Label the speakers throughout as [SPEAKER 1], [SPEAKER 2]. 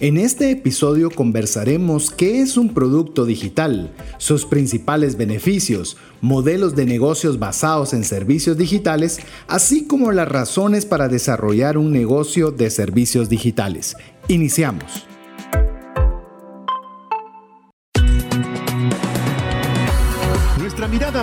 [SPEAKER 1] En este episodio conversaremos qué es un producto digital, sus principales beneficios, modelos de negocios basados en servicios digitales, así como las razones para desarrollar un negocio de servicios digitales. Iniciamos.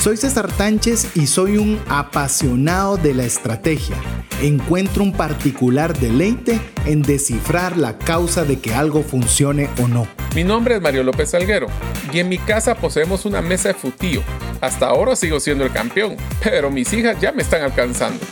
[SPEAKER 1] Soy César Tánchez y soy un apasionado de la estrategia. Encuentro un particular deleite en descifrar la causa de que algo funcione o no.
[SPEAKER 2] Mi nombre es Mario López Salguero y en mi casa poseemos una mesa de futío. Hasta ahora sigo siendo el campeón, pero mis hijas ya me están alcanzando.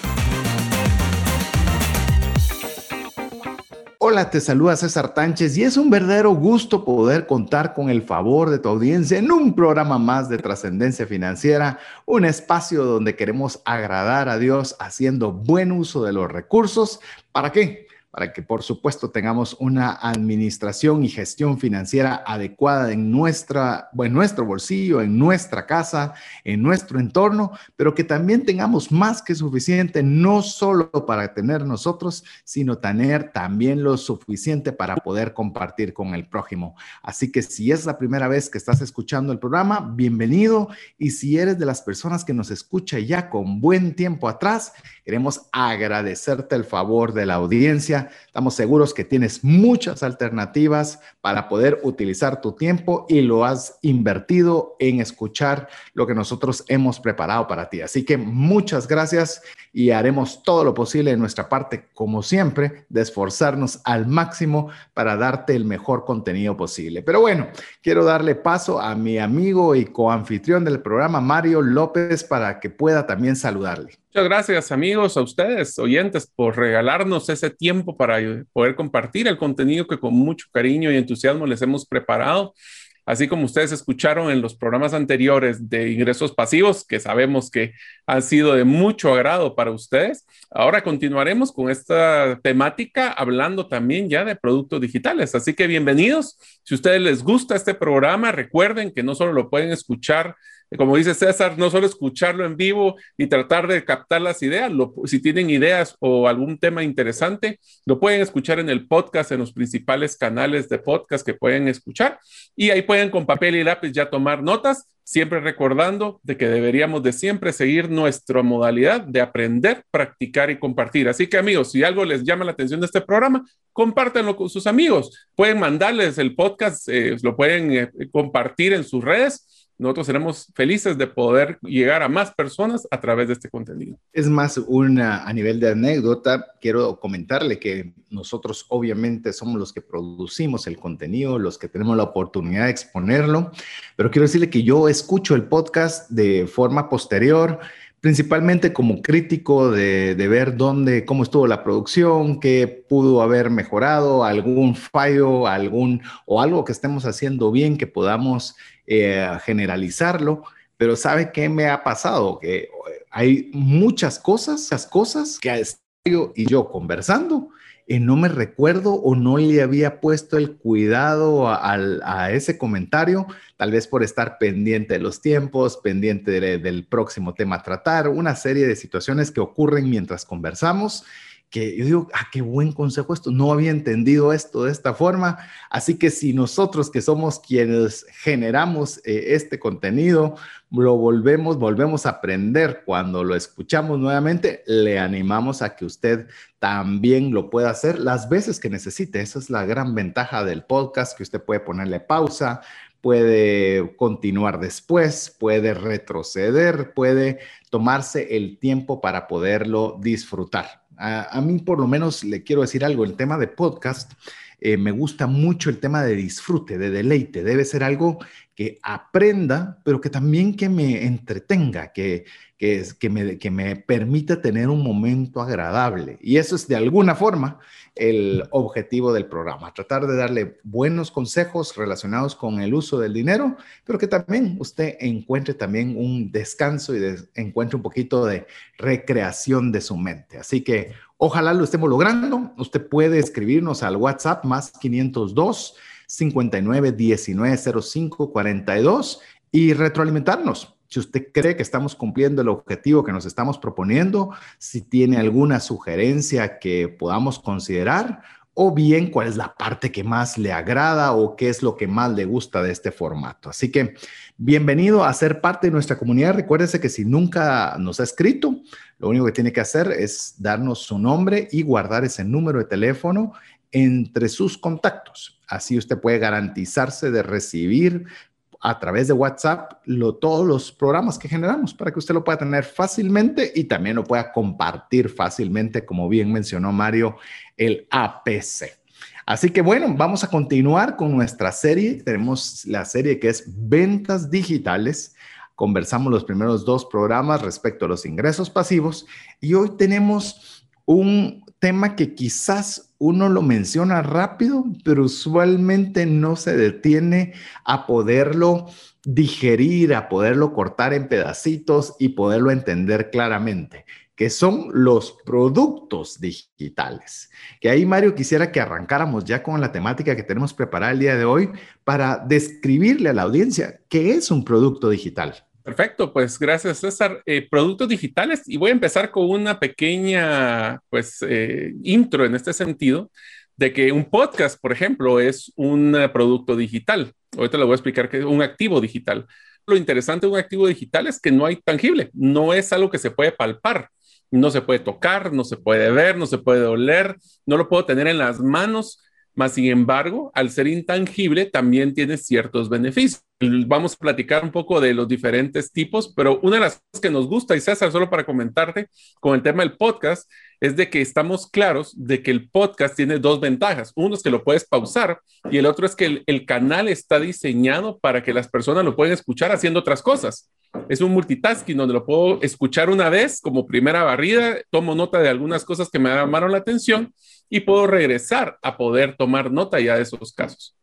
[SPEAKER 1] Hola, te saluda César Tánchez y es un verdadero gusto poder contar con el favor de tu audiencia en un programa más de trascendencia financiera, un espacio donde queremos agradar a Dios haciendo buen uso de los recursos. ¿Para qué? Para que por supuesto tengamos una administración y gestión financiera adecuada en, nuestra, en nuestro bolsillo, en nuestra casa, en nuestro entorno, pero que también tengamos más que suficiente, no solo para tener nosotros, sino tener también lo suficiente para poder compartir con el prójimo. Así que si es la primera vez que estás escuchando el programa, bienvenido. Y si eres de las personas que nos escucha ya con buen tiempo atrás, queremos agradecerte el favor de la audiencia Estamos seguros que tienes muchas alternativas para poder utilizar tu tiempo y lo has invertido en escuchar lo que nosotros hemos preparado para ti. Así que muchas gracias y haremos todo lo posible de nuestra parte, como siempre, de esforzarnos al máximo para darte el mejor contenido posible. Pero bueno, quiero darle paso a mi amigo y coanfitrión del programa, Mario López, para que pueda también saludarle.
[SPEAKER 2] Gracias amigos, a ustedes, oyentes, por regalarnos ese tiempo para poder compartir el contenido que con mucho cariño y entusiasmo les hemos preparado. Así como ustedes escucharon en los programas anteriores de ingresos pasivos, que sabemos que han sido de mucho agrado para ustedes, ahora continuaremos con esta temática hablando también ya de productos digitales. Así que bienvenidos. Si a ustedes les gusta este programa, recuerden que no solo lo pueden escuchar como dice César, no solo escucharlo en vivo y tratar de captar las ideas, si tienen ideas o algún tema interesante, lo pueden escuchar en el podcast, en los principales canales de podcast que pueden escuchar y ahí pueden con papel y lápiz ya tomar notas, siempre recordando de que deberíamos de siempre seguir nuestra modalidad de aprender, practicar y compartir. Así que amigos, si algo les llama la atención de este programa, compártanlo con sus amigos. Pueden mandarles el podcast, eh, lo pueden eh, compartir en sus redes nosotros seremos felices de poder llegar a más personas a través de este contenido.
[SPEAKER 1] Es más, una, a nivel de anécdota, quiero comentarle que nosotros obviamente somos los que producimos el contenido, los que tenemos la oportunidad de exponerlo, pero quiero decirle que yo escucho el podcast de forma posterior principalmente como crítico de, de, ver dónde, cómo estuvo la producción, qué pudo haber mejorado, algún fallo, algún o algo que estemos haciendo bien que podamos eh, generalizarlo, pero ¿sabe qué me ha pasado? Que eh, hay muchas cosas, esas cosas que y yo conversando y no me recuerdo o no le había puesto el cuidado a, ese comentario, tal vez por estar pendiente de los tiempos, pendiente del próximo tema a tratar, una serie de situaciones que ocurren mientras conversamos que yo digo, ah, qué buen consejo esto, no había entendido esto de esta forma, así que si nosotros que somos quienes generamos eh, este contenido, lo volvemos, volvemos a aprender cuando lo escuchamos nuevamente, le animamos a que usted también lo pueda hacer las veces que necesite, esa es la gran ventaja del podcast, que usted puede ponerle pausa, puede continuar después, puede retroceder, puede tomarse el tiempo para poderlo disfrutar. A, mí por lo menos le quiero decir algo, el tema de podcast, eh, me gusta mucho el tema de disfrute, de deleite, debe ser algo que aprenda, pero que también que me entretenga, que, que, que, me, que me permita tener un momento agradable. Y eso es de alguna forma el objetivo del programa, tratar de darle buenos consejos relacionados con el uso del dinero, pero que también usted encuentre también un descanso y encuentre un poquito de recreación de su mente. Así que Ojalá lo estemos logrando. Usted puede escribirnos al WhatsApp más 502 59 19 05 42 y retroalimentarnos. Si usted cree que estamos cumpliendo el objetivo que nos estamos proponiendo, si tiene alguna sugerencia que podamos considerar, o bien cuál es la parte que más le agrada o qué es lo que más le gusta de este formato. Así que bienvenido a ser parte de nuestra comunidad. Recuérdese que si nunca nos ha escrito, lo único que tiene que hacer es darnos su nombre y guardar ese número de teléfono entre sus contactos. Así usted puede garantizarse de recibir a través de WhatsApp todos los programas que generamos para que usted lo pueda tener fácilmente y también lo pueda compartir fácilmente, como bien mencionó Mario, el APC. Así que bueno, vamos a continuar con nuestra serie. Tenemos la serie que es Ventas Digitales. Conversamos los primeros dos programas respecto a los ingresos pasivos y hoy tenemos un tema que quizás uno lo menciona rápido, pero usualmente no se detiene a poderlo digerir, a poderlo cortar en pedacitos y poderlo entender claramente, que son los productos digitales. Que ahí, Mario, quisiera que arrancáramos ya con la temática que tenemos preparada el día de hoy para describirle a la audiencia qué es un producto digital.
[SPEAKER 2] Perfecto, pues gracias César. Eh, productos digitales y voy a empezar con una pequeña pues eh, intro en este sentido de que un podcast, por ejemplo, es un producto digital. Ahorita le voy a explicar que es un activo digital. Lo interesante de un activo digital es que no hay tangible, no es algo que se puede palpar, no se puede tocar, no se puede ver, no se puede oler, no lo puedo tener en las manos, más sin embargo, al ser intangible, también tiene ciertos beneficios. Vamos a platicar un poco de los diferentes tipos, pero una de las cosas que nos gusta, y César, solo para comentarte con el tema del podcast, es de que estamos claros de que el podcast tiene dos ventajas. Uno es que lo puedes pausar y el otro es que el, canal está diseñado para que las personas lo puedan escuchar haciendo otras cosas. Es un multitasking donde lo puedo escuchar una vez como primera barrida, tomo nota de algunas cosas que me llamaron la atención y puedo regresar a poder tomar nota ya de esos casos.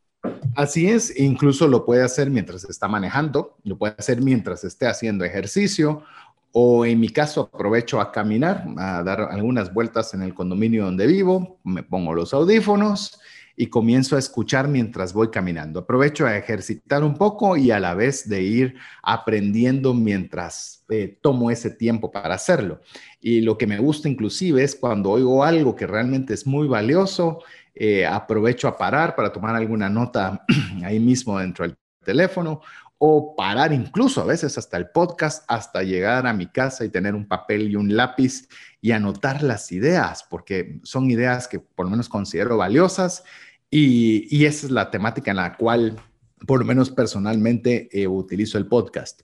[SPEAKER 1] Así es, incluso lo puede hacer mientras está manejando, lo puede hacer mientras esté haciendo ejercicio o en mi caso aprovecho a caminar, a dar algunas vueltas en el condominio donde vivo, me pongo los audífonos y comienzo a escuchar mientras voy caminando. Aprovecho a ejercitar un poco y a la vez de ir aprendiendo mientras eh, tomo ese tiempo para hacerlo. Y lo que me gusta inclusive es cuando oigo algo que realmente es muy valioso, eh, aprovecho a parar para tomar alguna nota ahí mismo dentro del teléfono o parar incluso a veces hasta el podcast, hasta llegar a mi casa y tener un papel y un lápiz y anotar las ideas, porque son ideas que por lo menos considero valiosas y, esa es la temática en la cual por lo menos personalmente eh, utilizo el podcast.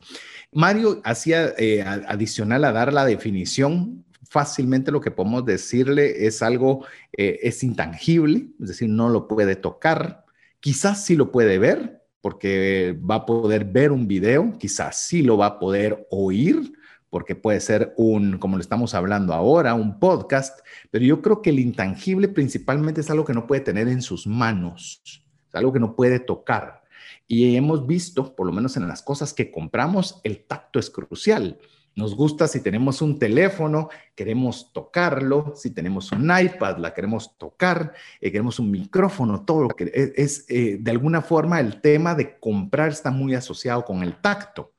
[SPEAKER 1] Mario hacía eh, adicional a dar la definición, fácilmente lo que podemos decirle es algo, eh, es intangible, es decir, no lo puede tocar, quizás sí lo puede ver, porque va a poder ver un video, quizás sí lo va a poder oír, porque puede ser un, como lo estamos hablando ahora, un podcast, pero yo creo que el intangible principalmente es algo que no puede tener en sus manos, es algo que no puede tocar. Y hemos visto, por lo menos en las cosas que compramos, el tacto es crucial. Nos gusta si tenemos un teléfono, queremos tocarlo, si tenemos un iPad, la queremos tocar, eh, queremos un micrófono, todo lo que es, eh, de alguna forma el tema de comprar está muy asociado con el tacto.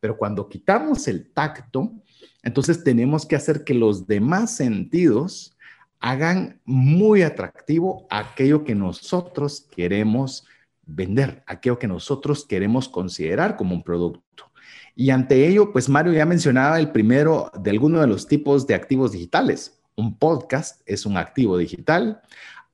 [SPEAKER 1] Pero cuando quitamos el tacto, entonces tenemos que hacer que los demás sentidos hagan muy atractivo aquello que nosotros queremos vender, aquello que nosotros queremos considerar como un producto. Y ante ello, pues Mario ya mencionaba el primero de alguno de los tipos de activos digitales. Un podcast es un activo digital.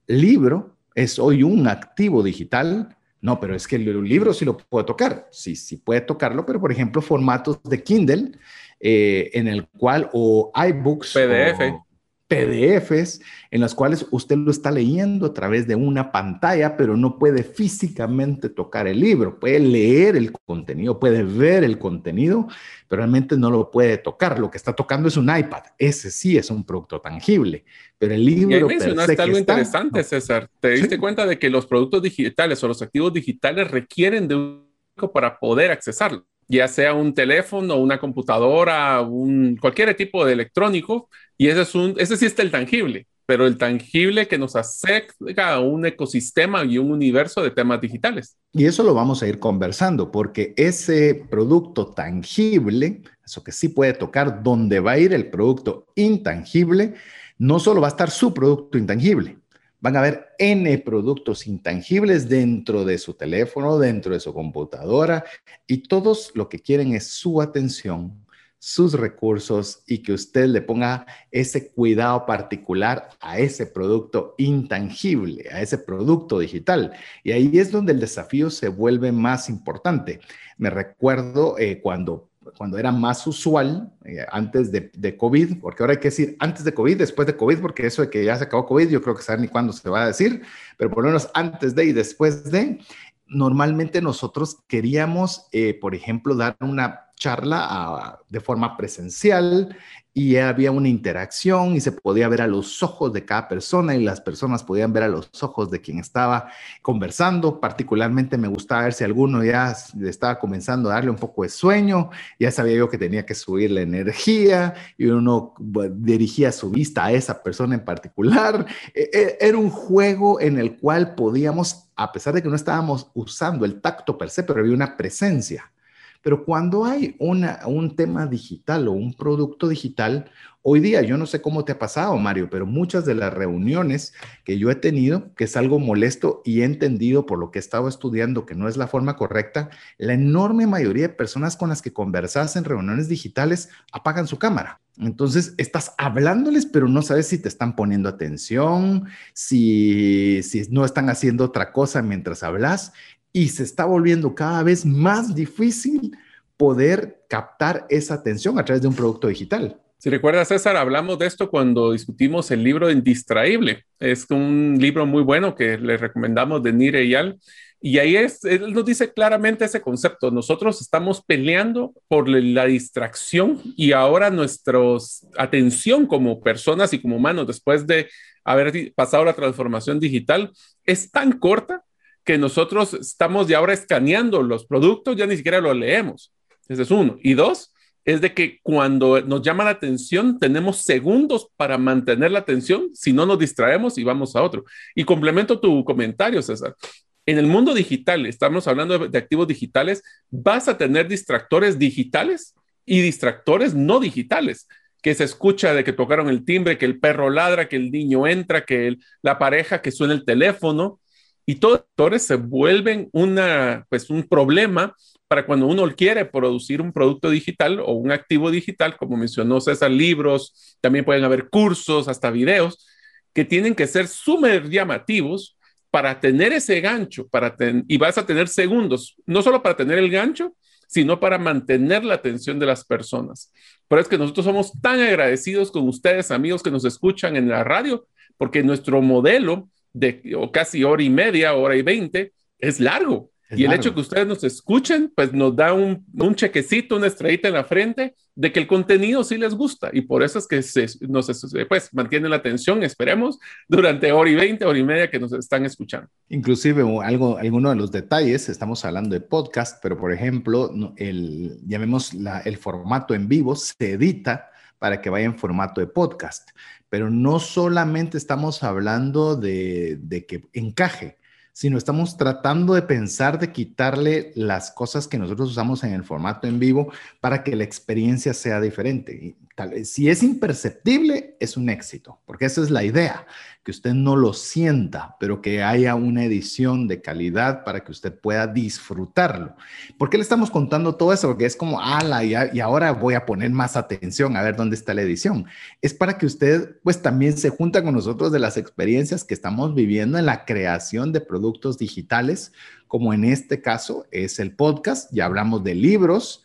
[SPEAKER 1] Libro es hoy un activo digital. No, pero es que el libro sí lo puedo tocar. Sí, sí puede tocarlo, pero por ejemplo, formatos de Kindle eh, en el cual o iBooks.
[SPEAKER 2] PDF.
[SPEAKER 1] PDFs en las cuales usted lo está leyendo a través de una pantalla, pero no puede físicamente tocar el libro. Puede leer el contenido, puede ver el contenido, pero realmente no lo puede tocar. Lo que está tocando es un iPad. Ese sí es un producto tangible, pero el libro... Y
[SPEAKER 2] mencionaste algo interesante, César. ¿Te diste cuenta de que los productos digitales o los activos digitales requieren de un para poder accesarlo? ya sea un teléfono, una computadora, un, cualquier tipo de electrónico, y ese, es un, ese sí está el tangible, pero el tangible que nos acerca a un ecosistema y un universo de temas digitales.
[SPEAKER 1] Y eso lo vamos a ir conversando, porque ese producto tangible, eso que sí puede tocar, donde va a ir el producto intangible, no solo va a estar su producto intangible, van a haber N productos intangibles dentro de su teléfono, dentro de su computadora, y todos lo que quieren es su atención, sus recursos y que usted le ponga ese cuidado particular a ese producto intangible, a ese producto digital. Y ahí es donde el desafío se vuelve más importante. Me recuerdo eh, cuando cuando era más usual, eh, antes de, COVID, porque ahora hay que decir antes de COVID, después de COVID, porque eso de que ya se acabó COVID, yo creo que saben ni cuándo se va a decir, pero por lo menos antes de y después de, normalmente nosotros queríamos, eh, por ejemplo, dar una charla de forma presencial y había una interacción y se podía ver a los ojos de cada persona y las personas podían ver a los ojos de quien estaba conversando. Particularmente me gustaba ver si alguno ya estaba comenzando a darle un poco de sueño, ya sabía yo que tenía que subir la energía y uno dirigía su vista a esa persona en particular. E, e, era un juego en el cual podíamos, a pesar de que no estábamos usando el tacto per se, pero había una presencia pero cuando hay un tema digital o un producto digital, hoy día, yo no sé cómo te ha pasado, Mario, pero muchas de las reuniones que yo he tenido, que es algo molesto y he entendido por lo que he estado estudiando que no es la forma correcta, la enorme mayoría de personas con las que conversas en reuniones digitales apagan su cámara. Entonces, estás hablándoles, pero no sabes si te están poniendo atención, si no están haciendo otra cosa mientras hablas y se está volviendo cada vez más difícil poder captar esa atención a través de un producto digital.
[SPEAKER 2] Si recuerdas, César, hablamos de esto cuando discutimos el libro Indistraíble. Es un libro muy bueno que le recomendamos de Nire Yal. Y ahí es, él nos dice claramente ese concepto. Nosotros estamos peleando por la distracción y ahora nuestra atención como personas y como humanos, después de haber pasado la transformación digital, es tan corta que nosotros estamos ya ahora escaneando los productos, ya ni siquiera los leemos. Ese es uno. Y dos, es de que cuando nos llama la atención, tenemos segundos para mantener la atención, si no nos distraemos y vamos a otro. Y complemento tu comentario, César. En el mundo digital, estamos hablando de, activos digitales, vas a tener distractores digitales y distractores no digitales que se escucha de que tocaron el timbre, que el perro ladra, que el niño entra, que la pareja que suena el teléfono, y todos actores se vuelven una, pues, un problema para cuando uno quiere producir un producto digital o un activo digital, como mencionó César, libros, también pueden haber cursos, hasta videos, que tienen que ser súper llamativos para tener ese gancho, para y vas a tener segundos, no solo para tener el gancho, sino para mantener la atención de las personas. Por eso es que nosotros somos tan agradecidos con ustedes, amigos que nos escuchan en la radio, porque nuestro modelo de o casi hora y media, hora y veinte, es largo. y el hecho que ustedes nos escuchen, pues nos da un, un, chequecito, una estrellita en la frente de que el contenido sí les gusta. Y por eso es que se, nos pues, mantiene la atención, esperemos, durante hora y veinte, hora y media que nos están escuchando.
[SPEAKER 1] Inclusive, algo, alguno de los detalles, estamos hablando de podcast, pero por ejemplo, el, llamemos la, el formato en vivo, se edita para que vaya en formato de podcast pero no solamente estamos hablando de, que encaje, sino estamos tratando de pensar de quitarle las cosas que nosotros usamos en el formato en vivo para que la experiencia sea diferente. Si es imperceptible, es un éxito, porque esa es la idea que usted no lo sienta, pero que haya una edición de calidad para que usted pueda disfrutarlo. ¿Por qué le estamos contando todo eso? Porque es como, ala, y, y ahora voy a poner más atención a ver dónde está la edición. Es para que usted pues también se junta con nosotros de las experiencias que estamos viviendo en la creación de productos digitales, como en este caso es el podcast. Ya hablamos de libros,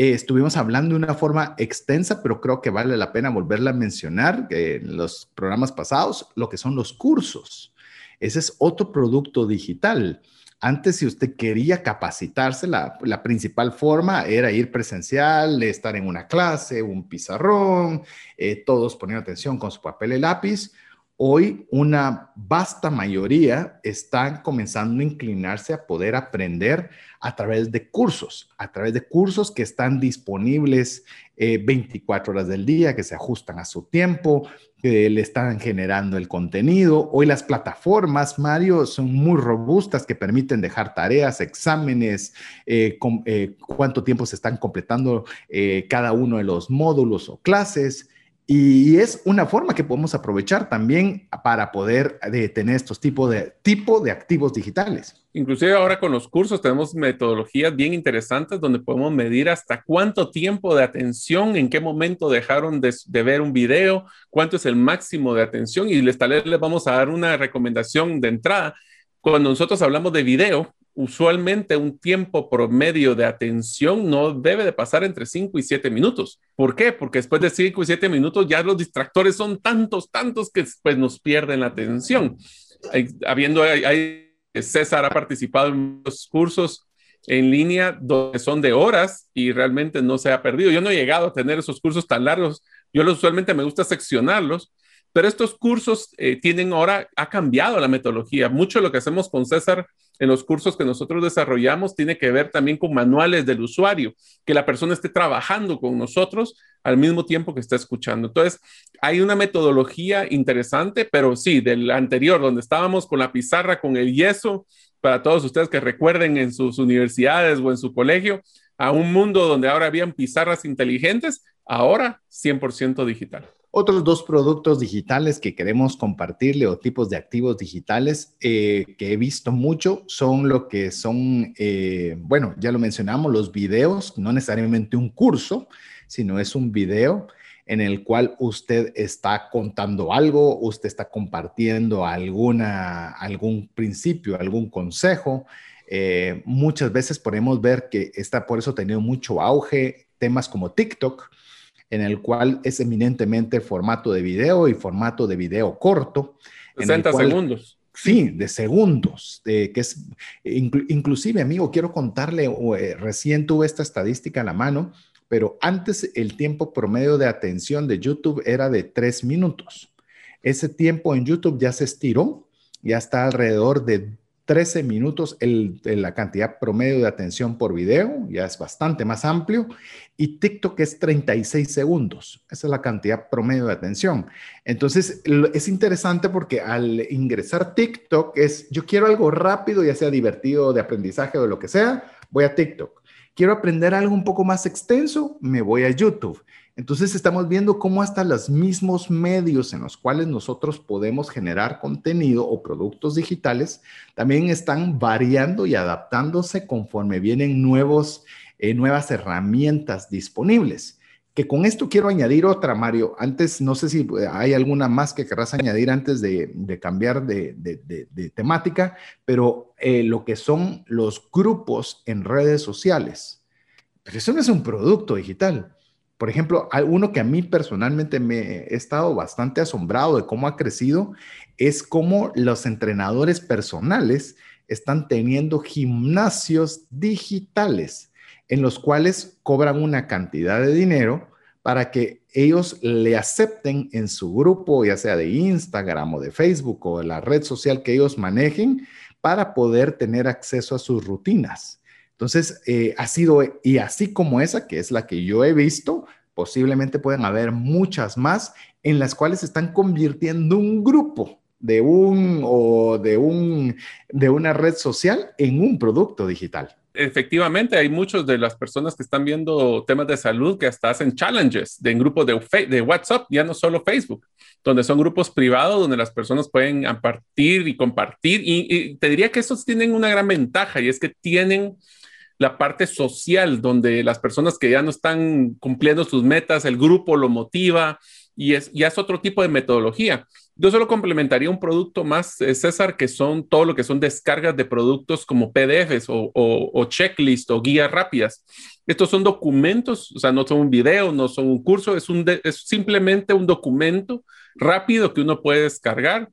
[SPEAKER 1] eh, estuvimos hablando de una forma extensa, pero creo que vale la pena volverla a mencionar en los programas pasados, lo que son los cursos. Ese es otro producto digital. Antes, si usted quería capacitarse, la, principal forma era ir presencial, estar en una clase, un pizarrón, eh, todos poniendo atención con su papel y lápiz. Hoy una vasta mayoría están comenzando a inclinarse a poder aprender a través de cursos, a través de cursos que están disponibles 24 eh, horas del día, que se ajustan a su tiempo, que le están generando el contenido. Hoy las plataformas, Mario, son muy robustas que permiten dejar tareas, exámenes, eh, eh, cuánto tiempo se están completando cada uno de los módulos o clases. Y es una forma que podemos aprovechar también para poder eh, tener estos tipos de, tipo de activos digitales.
[SPEAKER 2] Inclusive ahora con los cursos tenemos metodologías bien interesantes donde podemos medir hasta cuánto tiempo de atención, en qué momento dejaron de, ver un video, cuánto es el máximo de atención y les, tal vez les vamos a dar una recomendación de entrada. Cuando nosotros hablamos de video, usualmente un tiempo promedio de atención no debe de pasar entre 5 y 7 minutos. ¿Por qué? Porque después de 5 y 7 minutos ya los distractores son tantos, tantos que pues nos pierden la atención. habiendo, hay, César ha participado en los cursos en línea donde son de horas y realmente no se ha perdido. Yo no he llegado a tener esos cursos tan largos. Yo usualmente me gusta seccionarlos pero estos cursos eh, tienen ahora, ha cambiado la metodología. Mucho de lo que hacemos con César en los cursos que nosotros desarrollamos tiene que ver también con manuales del usuario, que la persona esté trabajando con nosotros al mismo tiempo que está escuchando. Entonces, hay una metodología interesante, pero sí, del anterior, donde estábamos con la pizarra, con el yeso, para todos ustedes que recuerden en sus universidades o en su colegio, a un mundo donde ahora habían pizarras inteligentes, ahora 100% digital.
[SPEAKER 1] Otros dos productos digitales que queremos compartirle o tipos de activos digitales eh, que he visto mucho son lo que son, eh, bueno, ya lo mencionamos, los videos, no necesariamente un curso, sino es un video en el cual usted está contando algo, usted está compartiendo alguna, algún principio, algún consejo. Eh, muchas veces podemos ver que está por eso tenido mucho auge temas como TikTok, en el cual es eminentemente formato de video y formato de video corto.
[SPEAKER 2] 60 segundos.
[SPEAKER 1] Sí, de segundos, que es, inclusive, amigo, quiero contarle, eh, recién tuve esta estadística a la mano, pero antes el tiempo promedio de atención de YouTube era de tres minutos. Ese tiempo en YouTube ya se estiró, ya está alrededor de 13 minutos el, la cantidad promedio de atención por video, ya es bastante más amplio, y TikTok es 36 segundos, esa es la cantidad promedio de atención. Entonces, es interesante porque al ingresar TikTok es, yo quiero algo rápido, ya sea divertido, de aprendizaje o lo que sea, voy a TikTok. Quiero aprender algo un poco más extenso, me voy a YouTube. Entonces estamos viendo cómo hasta los mismos medios en los cuales nosotros podemos generar contenido o productos digitales también están variando y adaptándose conforme vienen nuevos, eh, nuevas herramientas disponibles. Que con esto quiero añadir otra, Mario. Antes, no sé si eh, hay alguna más que querrás añadir antes de, cambiar de, temática, pero eh, lo que son los grupos en redes sociales. Pero eso no es un producto digital por ejemplo, uno que a mí personalmente me he estado bastante asombrado de cómo ha crecido es cómo los entrenadores personales están teniendo gimnasios digitales en los cuales cobran una cantidad de dinero para que ellos le acepten en su grupo, ya sea de Instagram o de Facebook o de la red social que ellos manejen, para poder tener acceso a sus rutinas. Entonces, eh, ha sido, y así como esa, que es la que yo he visto, posiblemente pueden haber muchas más en las cuales están convirtiendo un grupo de un o de un de una red social en un producto digital.
[SPEAKER 2] Efectivamente, hay muchas de las personas que están viendo temas de salud que hasta hacen challenges en grupos de, de WhatsApp, ya no solo Facebook, donde son grupos privados donde las personas pueden compartir y compartir. Y, te diría que estos tienen una gran ventaja y es que tienen la parte social, donde las personas que ya no están cumpliendo sus metas, el grupo lo motiva y es, ya es otro tipo de metodología. Yo solo complementaría un producto más, eh, César, que son todo lo que son descargas de productos como PDFs o, o, checklist o guías rápidas. Estos son documentos, o sea, no son un video, no son un curso, es, un es simplemente un documento rápido que uno puede descargar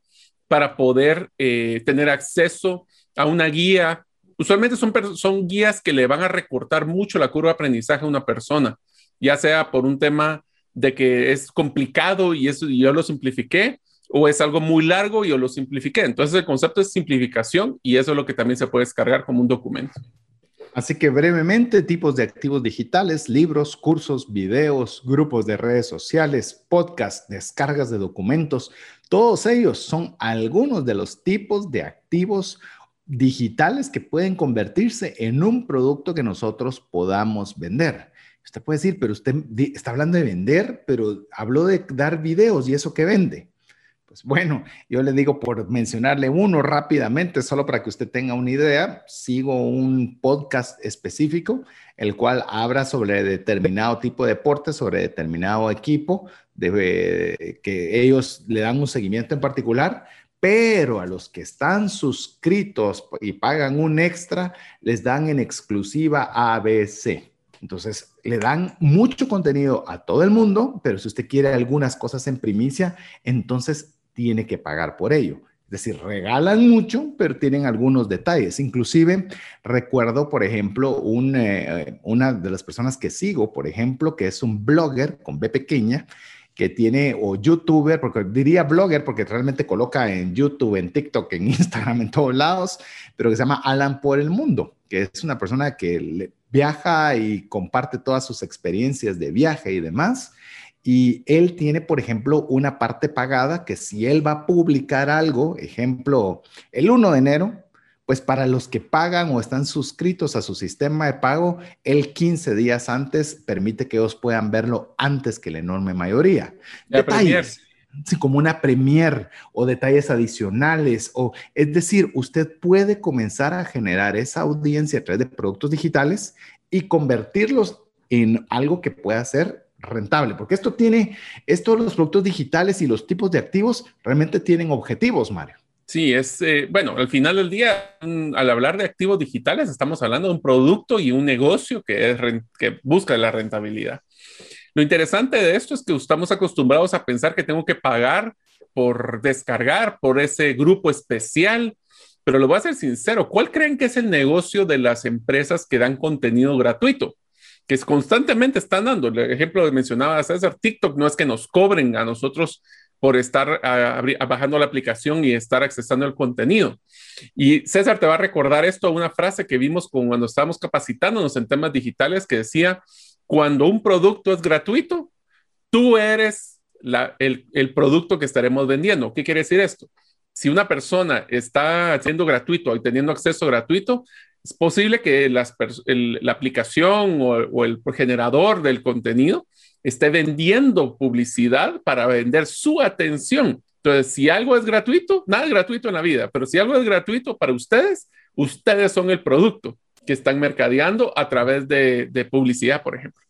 [SPEAKER 2] para poder eh, tener acceso a una guía usualmente son, son guías que le van a recortar mucho la curva de aprendizaje a una persona, ya sea por un tema de que es complicado y eso yo lo simplifiqué, o es algo muy largo y yo lo simplifiqué. Entonces el concepto es simplificación y eso es lo que también se puede descargar como un documento.
[SPEAKER 1] Así que brevemente, tipos de activos digitales, libros, cursos, videos, grupos de redes sociales, podcasts, descargas de documentos, todos ellos son algunos de los tipos de activos digitales que pueden convertirse en un producto que nosotros podamos vender. Usted puede decir, pero usted está hablando de vender, pero habló de dar videos y eso que vende. Pues bueno, yo le digo por mencionarle uno rápidamente, solo para que usted tenga una idea, sigo un podcast específico, el cual habla sobre determinado tipo de deporte, sobre determinado equipo, de, que ellos le dan un seguimiento en particular, pero a los que están suscritos y pagan un extra, les dan en exclusiva ABC. Entonces, le dan mucho contenido a todo el mundo, pero si usted quiere algunas cosas en primicia, entonces tiene que pagar por ello. Es decir, regalan mucho, pero tienen algunos detalles. Inclusive, recuerdo, por ejemplo, eh, una de las personas que sigo, por ejemplo, que es un blogger con B pequeña, que tiene, o youtuber, porque diría blogger, porque realmente coloca en YouTube, en TikTok, en Instagram, en todos lados, pero que se llama Alan por el Mundo, que es una persona que viaja y comparte todas sus experiencias de viaje y demás. Y él tiene, por ejemplo, una parte pagada que si él va a publicar algo, ejemplo, el 1 de enero, pues para los que pagan o están suscritos a su sistema de pago, el 15 días antes permite que ellos puedan verlo antes que la enorme mayoría. detalles. Sí, como una premier o detalles adicionales o es decir, usted puede comenzar a generar esa audiencia a través de productos digitales y convertirlos en algo que pueda ser rentable, porque esto tiene, estos los productos digitales y los tipos de activos realmente tienen objetivos, Mario.
[SPEAKER 2] Sí, es, eh, bueno, al final del día, al hablar de activos digitales, estamos hablando de un producto y un negocio que, es, que busca la rentabilidad. Lo interesante de esto es que estamos acostumbrados a pensar que tengo que pagar por descargar, por ese grupo especial, pero lo voy a ser sincero, ¿cuál creen que es el negocio de las empresas que dan contenido gratuito? Que constantemente están dando. El ejemplo que mencionaba César, TikTok no es que nos cobren a nosotros por estar bajando la aplicación y estar accesando el contenido. Y César te va a recordar esto, una frase que vimos cuando estábamos capacitándonos en temas digitales que decía, cuando un producto es gratuito, tú eres el, el producto que estaremos vendiendo. ¿Qué quiere decir esto? Si una persona está haciendo gratuito y teniendo acceso gratuito, es posible que la aplicación o, el generador del contenido esté vendiendo publicidad para vender su atención. Entonces, si algo es gratuito, nada es gratuito en la vida, pero si algo es gratuito para ustedes, ustedes son el producto que están mercadeando a través de, publicidad, por ejemplo.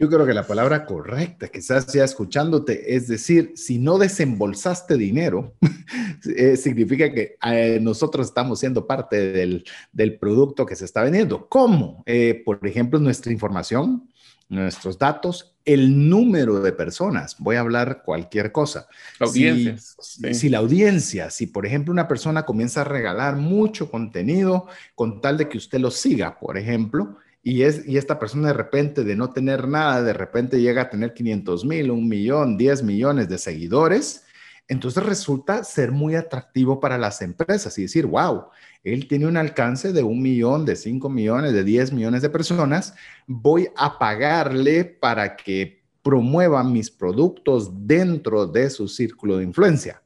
[SPEAKER 1] Yo creo que la palabra correcta, quizás ya escuchándote, es decir, si no desembolsaste dinero, eh, significa que eh, nosotros estamos siendo parte del, producto que se está vendiendo. ¿Cómo? Eh, por ejemplo, nuestra información, nuestros datos, el número de personas. Voy a hablar cualquier cosa.
[SPEAKER 2] Audiencias.
[SPEAKER 1] Si, la audiencia, si por ejemplo una persona comienza a regalar mucho contenido con tal de que usted lo siga, por ejemplo, y, es, y esta persona de repente de no tener nada, de repente llega a tener 500 mil, un millón, 10 millones de seguidores, entonces resulta ser muy atractivo para las empresas y decir, wow, él tiene un alcance de un millón, de cinco millones, de 10 millones de personas, voy a pagarle para que promueva mis productos dentro de su círculo de influencia.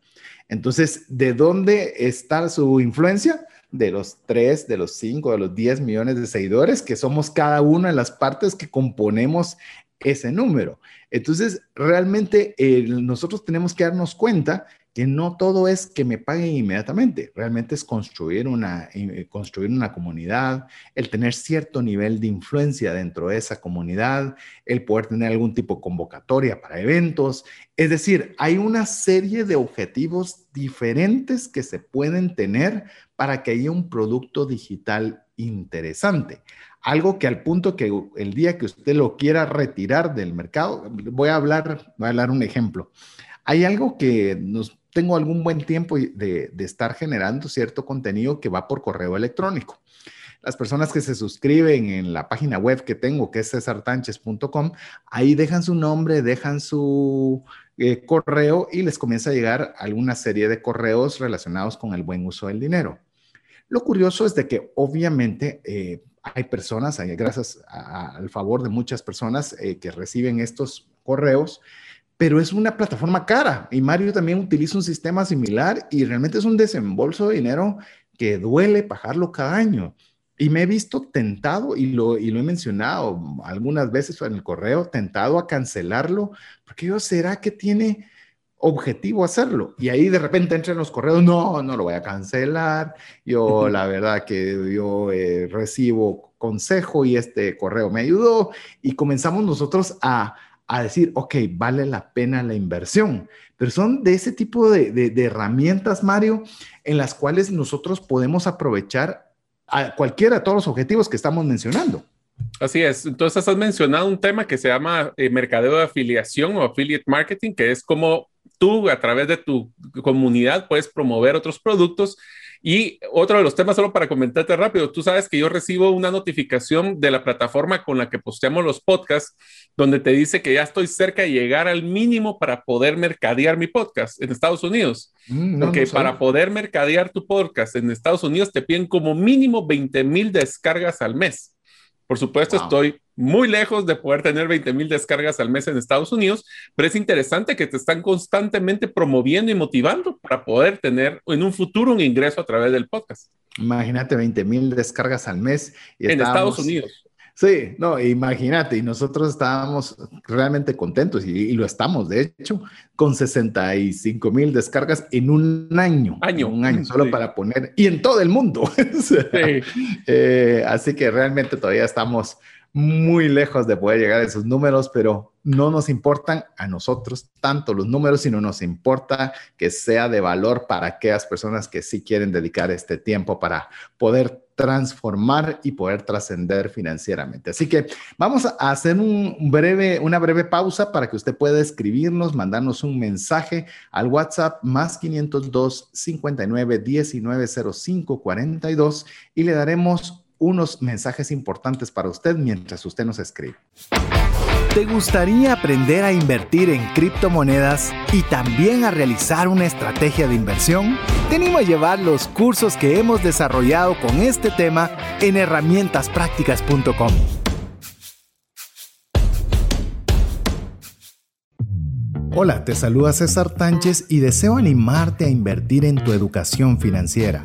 [SPEAKER 1] Entonces, ¿de dónde está su influencia? De los 3, de los 5, de los 10 millones de seguidores, que somos cada una de las partes que componemos ese número. Entonces, realmente nosotros tenemos que darnos cuenta que no todo es que me paguen inmediatamente, realmente es construir una, eh, construir una comunidad, el tener cierto nivel de influencia dentro de esa comunidad, el poder tener algún tipo de convocatoria para eventos. Es decir, hay una serie de objetivos diferentes que se pueden tener para que haya un producto digital interesante. Algo que al punto que el día que usted lo quiera retirar del mercado, voy a hablar, voy a hablar un ejemplo. Hay algo que nos tengo algún buen tiempo de, estar generando cierto contenido que va por correo electrónico. las personas que se suscriben en la página web que tengo, que es cesartanches.com, ahí dejan su nombre, dejan su eh, correo y les comienza a llegar alguna serie de correos relacionados con el buen uso del dinero. Lo curioso es de que obviamente eh, hay personas, gracias al favor de muchas personas eh, que reciben estos correos, pero es una plataforma cara y Mario también utiliza un sistema similar y realmente es un desembolso de dinero que duele pagarlo cada año. Y me he visto tentado, y lo, y lo he mencionado algunas veces en el correo, tentado a cancelarlo, porque yo, ¿será que tiene objetivo hacerlo? Y ahí de repente entran los correos, no, no lo voy a cancelar, yo la verdad que yo eh, recibo consejo y este correo me ayudó, y comenzamos nosotros a, a decir, ok, vale la pena la inversión. Pero son de ese tipo de, herramientas, Mario, en las cuales nosotros podemos aprovechar a cualquiera de todos los objetivos que estamos mencionando.
[SPEAKER 2] Así es. Entonces has mencionado un tema que se llama eh, mercadeo de afiliación o affiliate marketing, que es como tú a través de tu comunidad puedes promover otros productos y otro de los temas, solo para comentarte rápido, tú sabes que yo recibo una notificación de la plataforma con la que posteamos los podcasts, donde te dice que ya estoy cerca de llegar al mínimo para poder mercadear mi podcast en Estados Unidos. Mm, Porque para poder mercadear tu podcast en Estados Unidos te piden como mínimo 20 mil descargas al mes. Por supuesto, estoy muy lejos de poder tener 20 mil descargas al mes en Estados Unidos, pero es interesante que te están constantemente promoviendo y motivando para poder tener en un futuro un ingreso a través del podcast.
[SPEAKER 1] Imagínate 20 mil descargas al mes.
[SPEAKER 2] en Estados Unidos.
[SPEAKER 1] Sí, no, imagínate, y nosotros estábamos realmente contentos y, lo estamos, de hecho, con 65 mil descargas en un año.
[SPEAKER 2] Año.
[SPEAKER 1] Un año, solo para poner, y en todo el mundo. Eh, así que realmente todavía estamos muy lejos de poder llegar a esos números, pero no nos importan a nosotros tanto los números, sino nos importa que sea de valor para aquellas personas que sí quieren dedicar este tiempo para poder transformar y poder trascender financieramente. Así que vamos a hacer un breve, una breve pausa para que usted pueda escribirnos, mandarnos un mensaje al WhatsApp más 502 59 19 05 42 y le daremos unos mensajes importantes para usted mientras usted nos escribe.
[SPEAKER 3] ¿Te gustaría aprender a invertir en criptomonedas y también a realizar una estrategia de inversión? Te animo a llevar los cursos que hemos desarrollado con este tema en herramientasprácticas.com. Hola, te saluda César Tánchez y deseo animarte a invertir en tu educación financiera.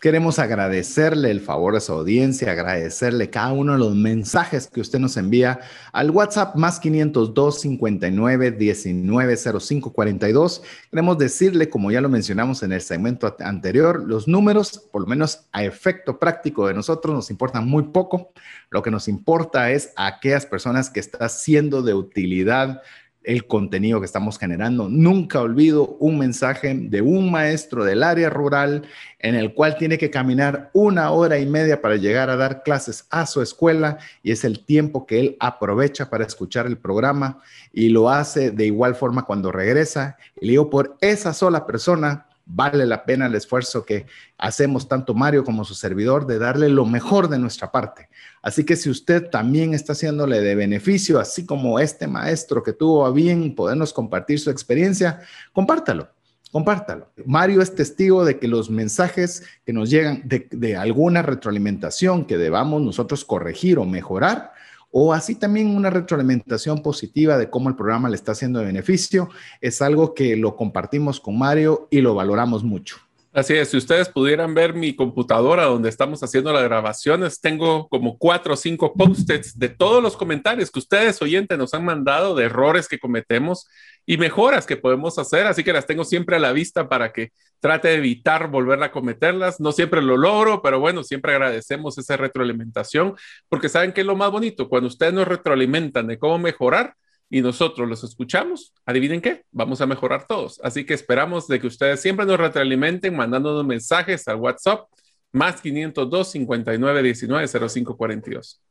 [SPEAKER 1] Queremos agradecerle el favor de su audiencia, agradecerle cada uno de los mensajes que usted nos envía al WhatsApp más 502 59 19 05 42. Queremos decirle, como ya lo mencionamos en el segmento anterior, los números, por lo menos a efecto práctico de nosotros, nos importan muy poco. Lo que nos importa es a aquellas personas que están siendo de utilidad el contenido que estamos generando. Nunca olvido un mensaje de un maestro del área rural en el cual tiene que caminar una hora y media para llegar a dar clases a su escuela y es el tiempo que él aprovecha para escuchar el programa y lo hace de igual forma cuando regresa. Y le digo, por esa sola persona vale la pena el esfuerzo que hacemos tanto Mario como su servidor de darle lo mejor de nuestra parte. Así que si usted también está haciéndole de beneficio, así como este maestro que tuvo a bien podernos compartir su experiencia, compártalo. Compártalo. Mario es testigo de que los mensajes que nos llegan de, de alguna retroalimentación que debamos nosotros corregir o mejorar, o así también una retroalimentación positiva de cómo el programa le está haciendo de beneficio, es algo que lo compartimos con Mario y lo valoramos mucho.
[SPEAKER 2] Así es, si ustedes pudieran ver mi computadora donde estamos haciendo las grabaciones, tengo como cuatro o cinco post-its de todos los comentarios que ustedes oyentes nos han mandado de errores que cometemos y mejoras que podemos hacer, así que las tengo siempre a la vista para que trate de evitar volver a cometerlas. No siempre lo logro, pero bueno, siempre agradecemos esa retroalimentación porque saben que es lo más bonito, cuando ustedes nos retroalimentan de cómo mejorar, y nosotros los escuchamos, adivinen qué, vamos a mejorar todos. Así que esperamos de que ustedes siempre nos retroalimenten mandándonos mensajes al WhatsApp más 502 59 19 05 42.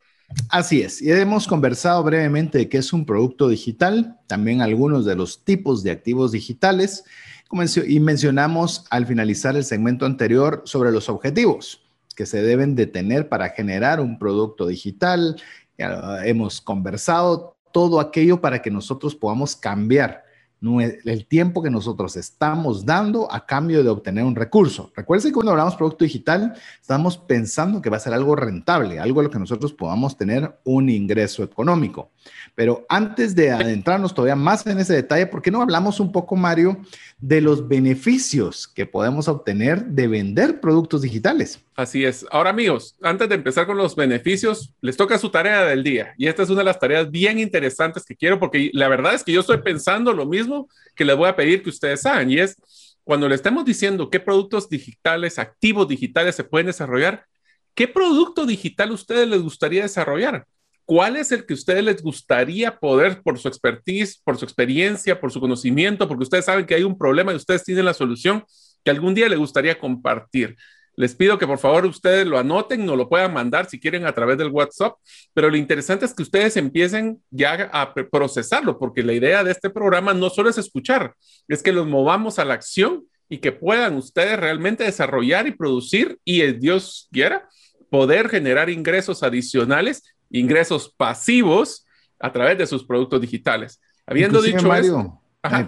[SPEAKER 1] Así es, y hemos conversado brevemente de qué es un producto digital, también algunos de los tipos de activos digitales, y mencionamos al finalizar el segmento anterior sobre los objetivos que se deben de tener para generar un producto digital. Hemos conversado todo aquello para que nosotros podamos cambiar el tiempo que nosotros estamos dando a cambio de obtener un recurso. Recuerden que cuando hablamos producto digital, estamos pensando que va a ser algo rentable, algo a lo que nosotros podamos tener un ingreso económico. Pero antes de adentrarnos todavía más en ese detalle, ¿por qué no hablamos un poco, Mario, de los beneficios que podemos obtener de vender productos digitales?
[SPEAKER 2] Así es. Ahora, amigos, antes de empezar con los beneficios, les toca su tarea del día. Y esta es una de las tareas bien interesantes que quiero, porque la verdad es que yo estoy pensando lo mismo que les voy a pedir que ustedes hagan. Y es, cuando le estemos diciendo qué productos digitales, activos digitales se pueden desarrollar, ¿qué producto digital a ustedes les gustaría desarrollar? ¿Cuál es el que a ustedes les gustaría poder, por su expertise, por su experiencia, por su conocimiento, porque ustedes saben que hay un problema y ustedes tienen la solución que algún día les gustaría compartir? Les pido que por favor ustedes lo anoten, no lo puedan mandar si quieren a través del WhatsApp, pero lo interesante es que ustedes empiecen ya a procesarlo, porque la idea de este programa no solo es escuchar, es que los movamos a la acción y que puedan ustedes realmente desarrollar y producir y el Dios quiera poder generar ingresos adicionales ingresos pasivos a través de sus productos digitales. Habiendo dicho
[SPEAKER 1] Mario, eso,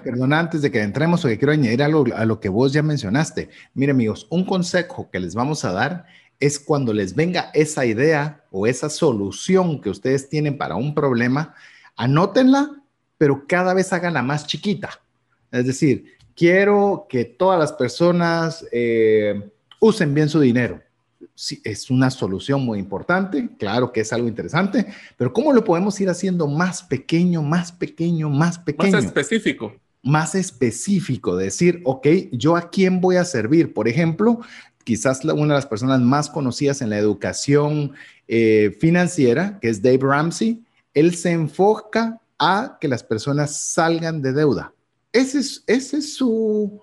[SPEAKER 1] perdón, antes de que entremos, porque quiero añadir algo a lo que vos ya mencionaste. Mire, amigos, un consejo que les vamos a dar es cuando les venga esa idea o esa solución que ustedes tienen para un problema, anótenla, pero cada vez háganla más chiquita. Es decir, quiero que todas las personas eh, usen bien su dinero sí, es una solución muy importante, claro que es algo interesante, pero ¿cómo lo podemos ir haciendo más pequeño, más pequeño, más pequeño?
[SPEAKER 2] Más específico.
[SPEAKER 1] Más específico, decir, ok, ¿yo a quién voy a servir? Por ejemplo, quizás una de las personas más conocidas en la educación eh, financiera, que es Dave Ramsey, él se enfoca a que las personas salgan de deuda. Ese es, ese es su,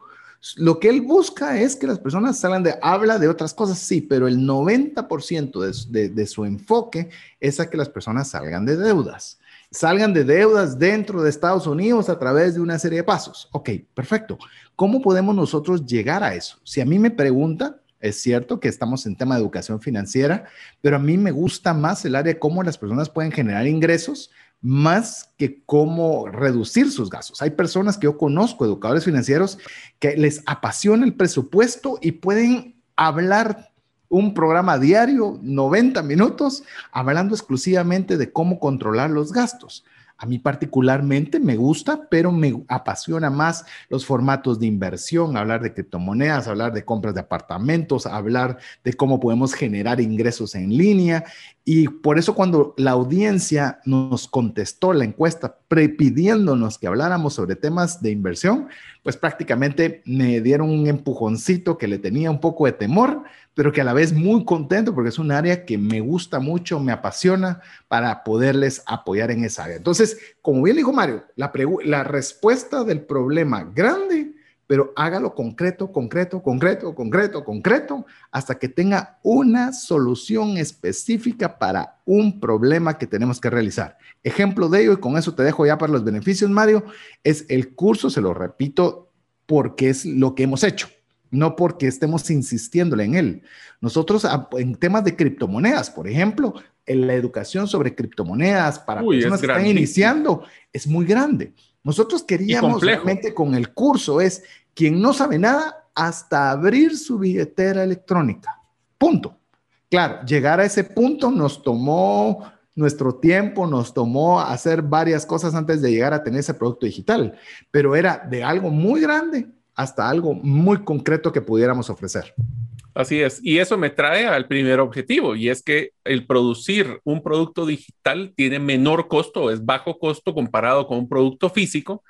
[SPEAKER 1] lo que él busca es que las personas salgan de, habla de otras cosas, sí, pero el 90% de, de, su enfoque es a que las personas salgan de deudas. Salgan de deudas dentro de Estados Unidos a través de una serie de pasos. Ok, perfecto. ¿Cómo podemos nosotros llegar a eso? Si a mí me pregunta, es cierto que estamos en tema de educación financiera, pero a mí me gusta más el área de cómo las personas pueden generar ingresos más que cómo reducir sus gastos. Hay personas que yo conozco, educadores financieros, que les apasiona el presupuesto y pueden hablar un programa diario, 90 minutos, hablando exclusivamente de cómo controlar los gastos. A mí particularmente me gusta, pero me apasiona más los formatos de inversión, hablar de criptomonedas, hablar de compras de apartamentos, hablar de cómo podemos generar ingresos en línea. Y por eso cuando la audiencia nos contestó la encuesta pidiéndonos que habláramos sobre temas de inversión, pues prácticamente me dieron un empujoncito que le tenía un poco de temor, pero que a la vez muy contento porque es un área que me gusta mucho, me apasiona para poderles apoyar en esa área. Entonces, como bien dijo Mario, la, la respuesta del problema grande, pero hágalo concreto, concreto, concreto, concreto, concreto, hasta que tenga una solución específica para un problema que tenemos que realizar. Ejemplo de ello, y con eso te dejo ya para los beneficios, Mario, es el curso, se lo repito, porque es lo que hemos hecho no porque estemos insistiéndole en él. Nosotros ah, en temas de criptomonedas, por ejemplo, en la educación sobre criptomonedas para personas que están iniciando es muy grande. Nosotros queríamos realmente con el curso es quien no sabe nada hasta abrir su billetera electrónica. Punto. Claro, llegar a ese punto nos tomó nuestro tiempo, nos tomó hacer varias cosas antes de llegar a tener ese producto digital, pero era de algo muy grande hasta algo muy concreto que pudiéramos ofrecer.
[SPEAKER 2] Así es. Y eso me trae al primer objetivo, y es que el producir un producto digital tiene menor costo, es bajo costo comparado con un producto físico.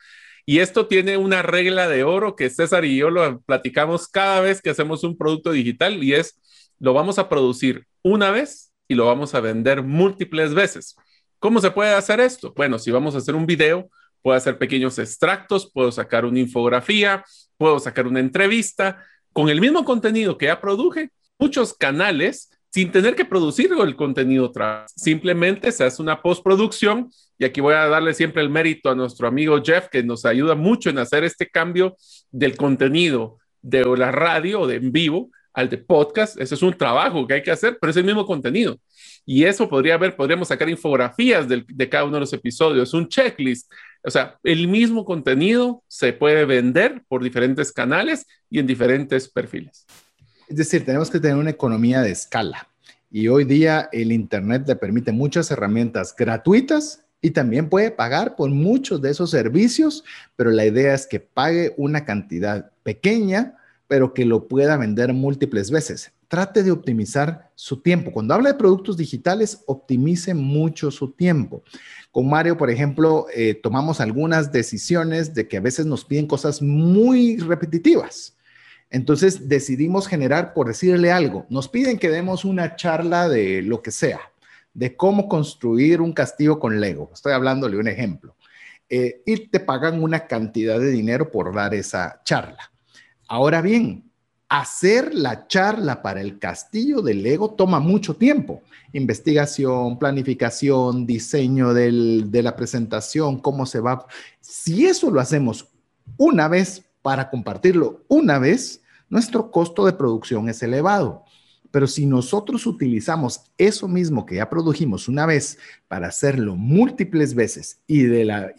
[SPEAKER 2] Y esto tiene una regla de oro que César y yo lo platicamos cada vez que hacemos un producto digital, y es, lo vamos a producir una vez y lo vamos a vender múltiples veces. ¿Cómo se puede hacer esto? Bueno, si vamos a hacer un video, puedo hacer pequeños extractos, puedo sacar una infografía, puedo sacar una entrevista con el mismo contenido que ya produje, muchos canales sin tener que producir el contenido otra Simplemente se hace una postproducción y aquí voy a darle siempre el mérito a nuestro amigo Jeff que nos ayuda mucho en hacer este cambio del contenido de la radio de en vivo al de podcast. Ese es un trabajo que hay que hacer, pero es el mismo contenido. Y eso podría haber, podríamos sacar infografías de cada uno de los episodios, un checklist, o sea, el mismo contenido se puede vender por diferentes canales y en diferentes perfiles.
[SPEAKER 1] Es decir, tenemos que tener una economía de escala. Y hoy día el Internet le permite muchas herramientas gratuitas y también puede pagar por muchos de esos servicios, pero la idea es que pague una cantidad pequeña, pero que lo pueda vender múltiples veces. Trate de optimizar su tiempo. Cuando habla de productos digitales, optimice mucho su tiempo. Con Mario, por ejemplo, eh, tomamos algunas decisiones de que a veces nos piden cosas muy repetitivas. Entonces decidimos generar, por decirle algo, nos piden que demos una charla de lo que sea, de cómo construir un castillo con Lego. Estoy hablándole un ejemplo. Eh, y te pagan una cantidad de dinero por dar esa charla. Ahora bien, hacer la charla para el castillo del Lego toma mucho tiempo. Investigación, planificación, diseño de la presentación, cómo se va. Si eso lo hacemos una vez para compartirlo una vez, nuestro costo de producción es elevado. Pero si nosotros utilizamos eso mismo que ya produjimos una vez para hacerlo múltiples veces y de la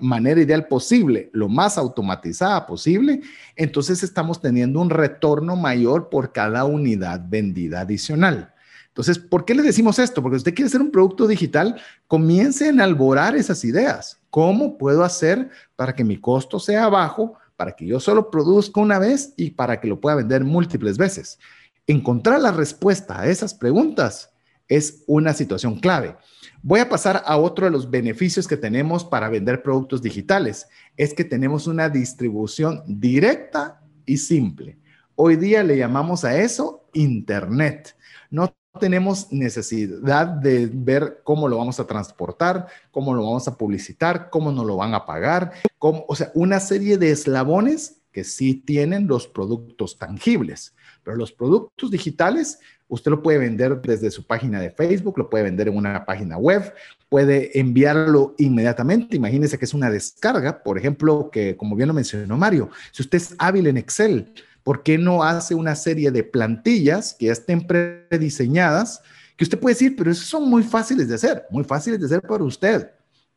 [SPEAKER 1] manera ideal posible, lo más automatizada posible, entonces estamos teniendo un retorno mayor por cada unidad vendida adicional. Entonces, ¿por qué le decimos esto? Porque usted quiere hacer un producto digital, comience a enalborar esas ideas. ¿Cómo puedo hacer para que mi costo sea bajo, para que yo solo produzca una vez y para que lo pueda vender múltiples veces? Encontrar la respuesta a esas preguntas es una situación clave. Voy a pasar a otro de los beneficios que tenemos para vender productos digitales. Es que tenemos una distribución directa y simple. Hoy día le llamamos a eso Internet. No tenemos necesidad de ver cómo lo vamos a transportar, cómo lo vamos a publicitar, cómo nos lo van a pagar, o sea, una serie de eslabones que sí tienen los productos tangibles. Los productos digitales, usted lo puede vender desde su página de Facebook, lo puede vender en una página web, puede enviarlo inmediatamente. Imagínese que es una descarga, por ejemplo, que como bien lo mencionó Mario, si usted es hábil en Excel, ¿por qué no hace una serie de plantillas que ya estén prediseñadas? Que usted puede decir, pero esos son muy fáciles de hacer, muy fáciles de hacer para usted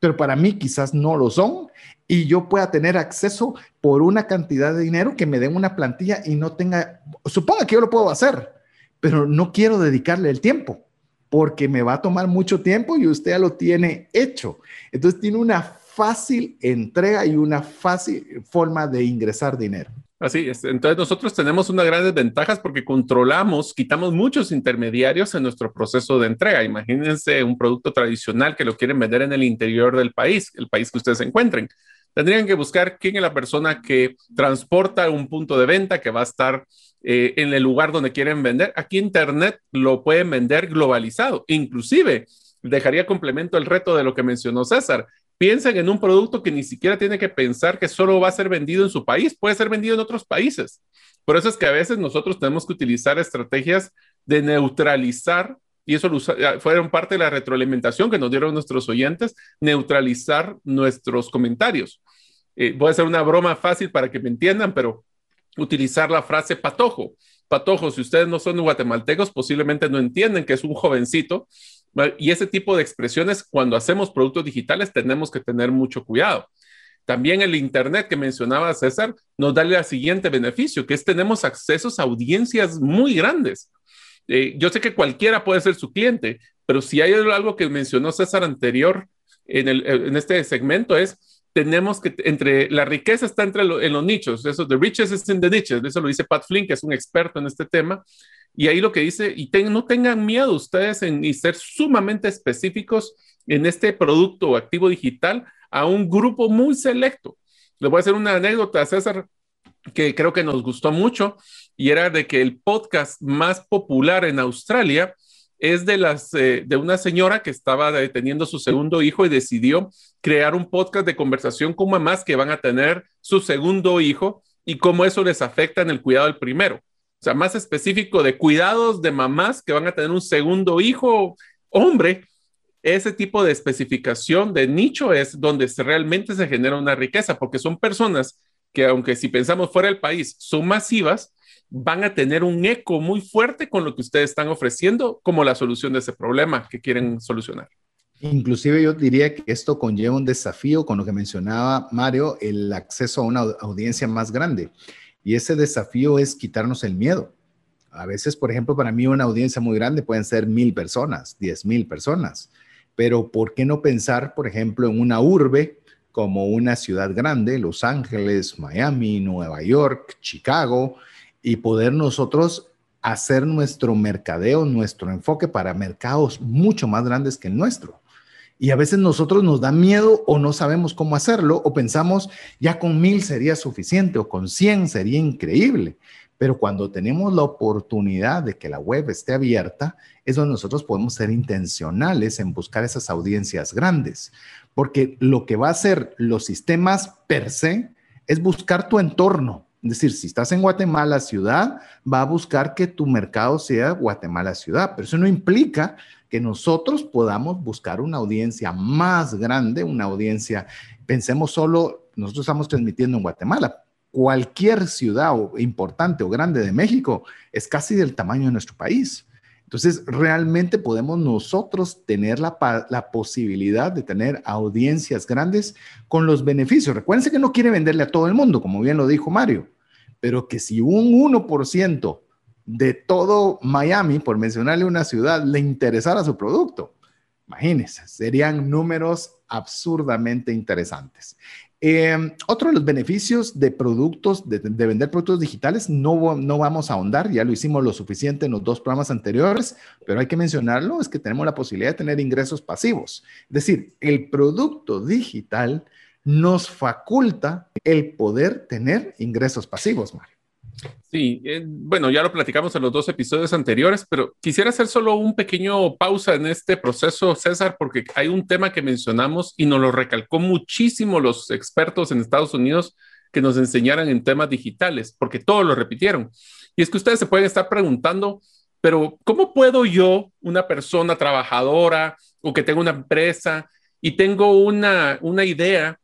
[SPEAKER 1] pero para mí quizás no lo son y yo pueda tener acceso por una cantidad de dinero que me den una plantilla y no tenga, suponga que yo lo puedo hacer, pero no quiero dedicarle el tiempo porque me va a tomar mucho tiempo y usted ya lo tiene hecho. Entonces tiene una fácil entrega y una fácil forma de ingresar dinero.
[SPEAKER 2] Así es. Entonces nosotros tenemos unas grandes ventajas porque controlamos, quitamos muchos intermediarios en nuestro proceso de entrega. Imagínense un producto tradicional que lo quieren vender en el interior del país, el país que ustedes encuentren. Tendrían que buscar quién es la persona que transporta un punto de venta que va a estar eh, en el lugar donde quieren vender. Aquí Internet lo pueden vender globalizado. Inclusive, dejaría complemento el reto de lo que mencionó César piensen en un producto que ni siquiera tiene que pensar que solo va a ser vendido en su país, puede ser vendido en otros países. Por eso es que a veces nosotros tenemos que utilizar estrategias de neutralizar, y eso fueron parte de la retroalimentación que nos dieron nuestros oyentes, neutralizar nuestros comentarios. Eh, voy a hacer una broma fácil para que me entiendan, pero utilizar la frase patojo. Patojo, si ustedes no son guatemaltecos, posiblemente no entienden que es un jovencito y ese tipo de expresiones, cuando hacemos productos digitales, tenemos que tener mucho cuidado. También el Internet que mencionaba César nos da el siguiente beneficio, que es tenemos accesos a audiencias muy grandes. Eh, yo sé que cualquiera puede ser su cliente, pero si hay algo que mencionó César anterior en, en este segmento es tenemos que, entre, la riqueza está entre en los nichos, eso, the riches is in the niches, eso lo dice Pat Flynn, que es un experto en este tema, y ahí lo que dice, y no tengan miedo ustedes en y ser sumamente específicos en este producto o activo digital a un grupo muy selecto. Les voy a hacer una anécdota, César, que creo que nos gustó mucho, y era de que el podcast más popular en Australia es de, las, eh, de una señora que estaba teniendo su segundo hijo y decidió crear un podcast de conversación con mamás que van a tener su segundo hijo y cómo eso les afecta en el cuidado del primero. O sea, más específico de cuidados de mamás que van a tener un segundo hijo hombre. Ese tipo de especificación de nicho es donde realmente se genera una riqueza, porque son personas que aunque si pensamos fuera del país son masivas, van a tener un eco muy fuerte con lo que ustedes están ofreciendo como la solución de ese problema que quieren solucionar.
[SPEAKER 1] Inclusive yo diría que esto conlleva un desafío con lo que mencionaba Mario, el acceso a una audiencia más grande. Y ese desafío es quitarnos el miedo. A veces, por ejemplo, para mí una audiencia muy grande pueden ser mil personas, diez mil personas. Pero ¿por qué no pensar, por ejemplo, en una urbe como una ciudad grande, Los Ángeles, Miami, Nueva York, Chicago, y poder nosotros hacer nuestro mercadeo, nuestro enfoque para mercados mucho más grandes que el nuestro. Y a veces nosotros nos da miedo o no sabemos cómo hacerlo o pensamos ya con mil sería suficiente o con cien sería increíble. Pero cuando tenemos la oportunidad de que la web esté abierta, es donde nosotros podemos ser intencionales en buscar esas audiencias grandes. Porque lo que va a hacer los sistemas per se es buscar tu entorno. Es decir, si estás en Guatemala ciudad, va a buscar que tu mercado sea Guatemala ciudad, pero eso no implica que nosotros podamos buscar una audiencia más grande, una audiencia, pensemos solo, nosotros estamos transmitiendo en Guatemala, cualquier ciudad importante o grande de México es casi del tamaño de nuestro país. Entonces, realmente podemos nosotros tener la, la, posibilidad de tener audiencias grandes con los beneficios. Recuérdense que no quiere venderle a todo el mundo, como bien lo dijo Mario, pero que si un 1% de todo Miami, por mencionarle una ciudad, le interesara su producto, imagínense, serían números absurdamente interesantes. Em, otro de los beneficios de productos, de, vender productos digitales, no, no vamos a ahondar, ya lo hicimos lo suficiente en los dos programas anteriores, pero hay que mencionarlo, es que tenemos la posibilidad de tener ingresos pasivos. Es decir, el producto digital nos faculta el poder tener ingresos pasivos, Mario.
[SPEAKER 2] Sí, eh, bueno, ya lo platicamos en los dos episodios anteriores, pero quisiera hacer solo un pequeño pausa en este proceso, César, porque hay un tema que mencionamos y nos lo recalcó muchísimo los expertos en Estados Unidos que nos enseñaran en temas digitales, porque todos lo repitieron. Y es que ustedes se pueden estar preguntando, pero ¿cómo puedo yo, una persona trabajadora o que tengo una empresa y tengo una, una idea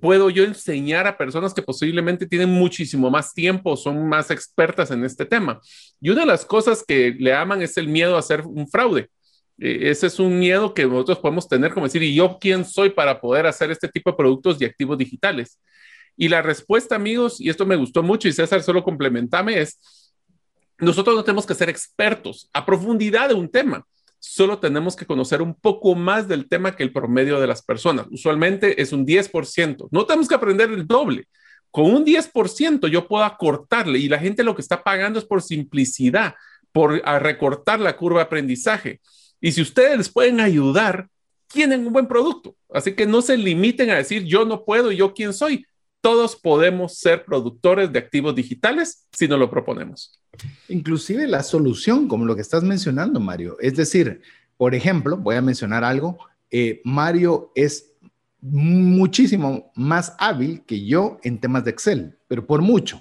[SPEAKER 2] puedo yo enseñar a personas que posiblemente tienen muchísimo más tiempo, son más expertas en este tema. Y una de las cosas que le aman es el miedo a hacer un fraude. E, ese es un miedo que nosotros podemos tener, como decir, ¿y yo quién soy para poder hacer este tipo de productos y activos digitales? Y la respuesta, amigos, y esto me gustó mucho, y César, solo complementame, es, nosotros no tenemos que ser expertos a profundidad de un tema solo tenemos que conocer un poco más del tema que el promedio de las personas. Usualmente es un 10%. No tenemos que aprender el doble. Con un 10% yo puedo acortarle y la gente lo que está pagando es por simplicidad, por recortar la curva de aprendizaje. Y si ustedes les pueden ayudar, tienen un buen producto. Así que no se limiten a decir yo no puedo, yo quién soy todos podemos ser productores de activos digitales si nos lo proponemos.
[SPEAKER 1] Inclusive la solución, como lo que estás mencionando, Mario. Es decir, por ejemplo, voy a mencionar algo. Eh, Mario es muchísimo más hábil que yo en temas de Excel, pero por mucho.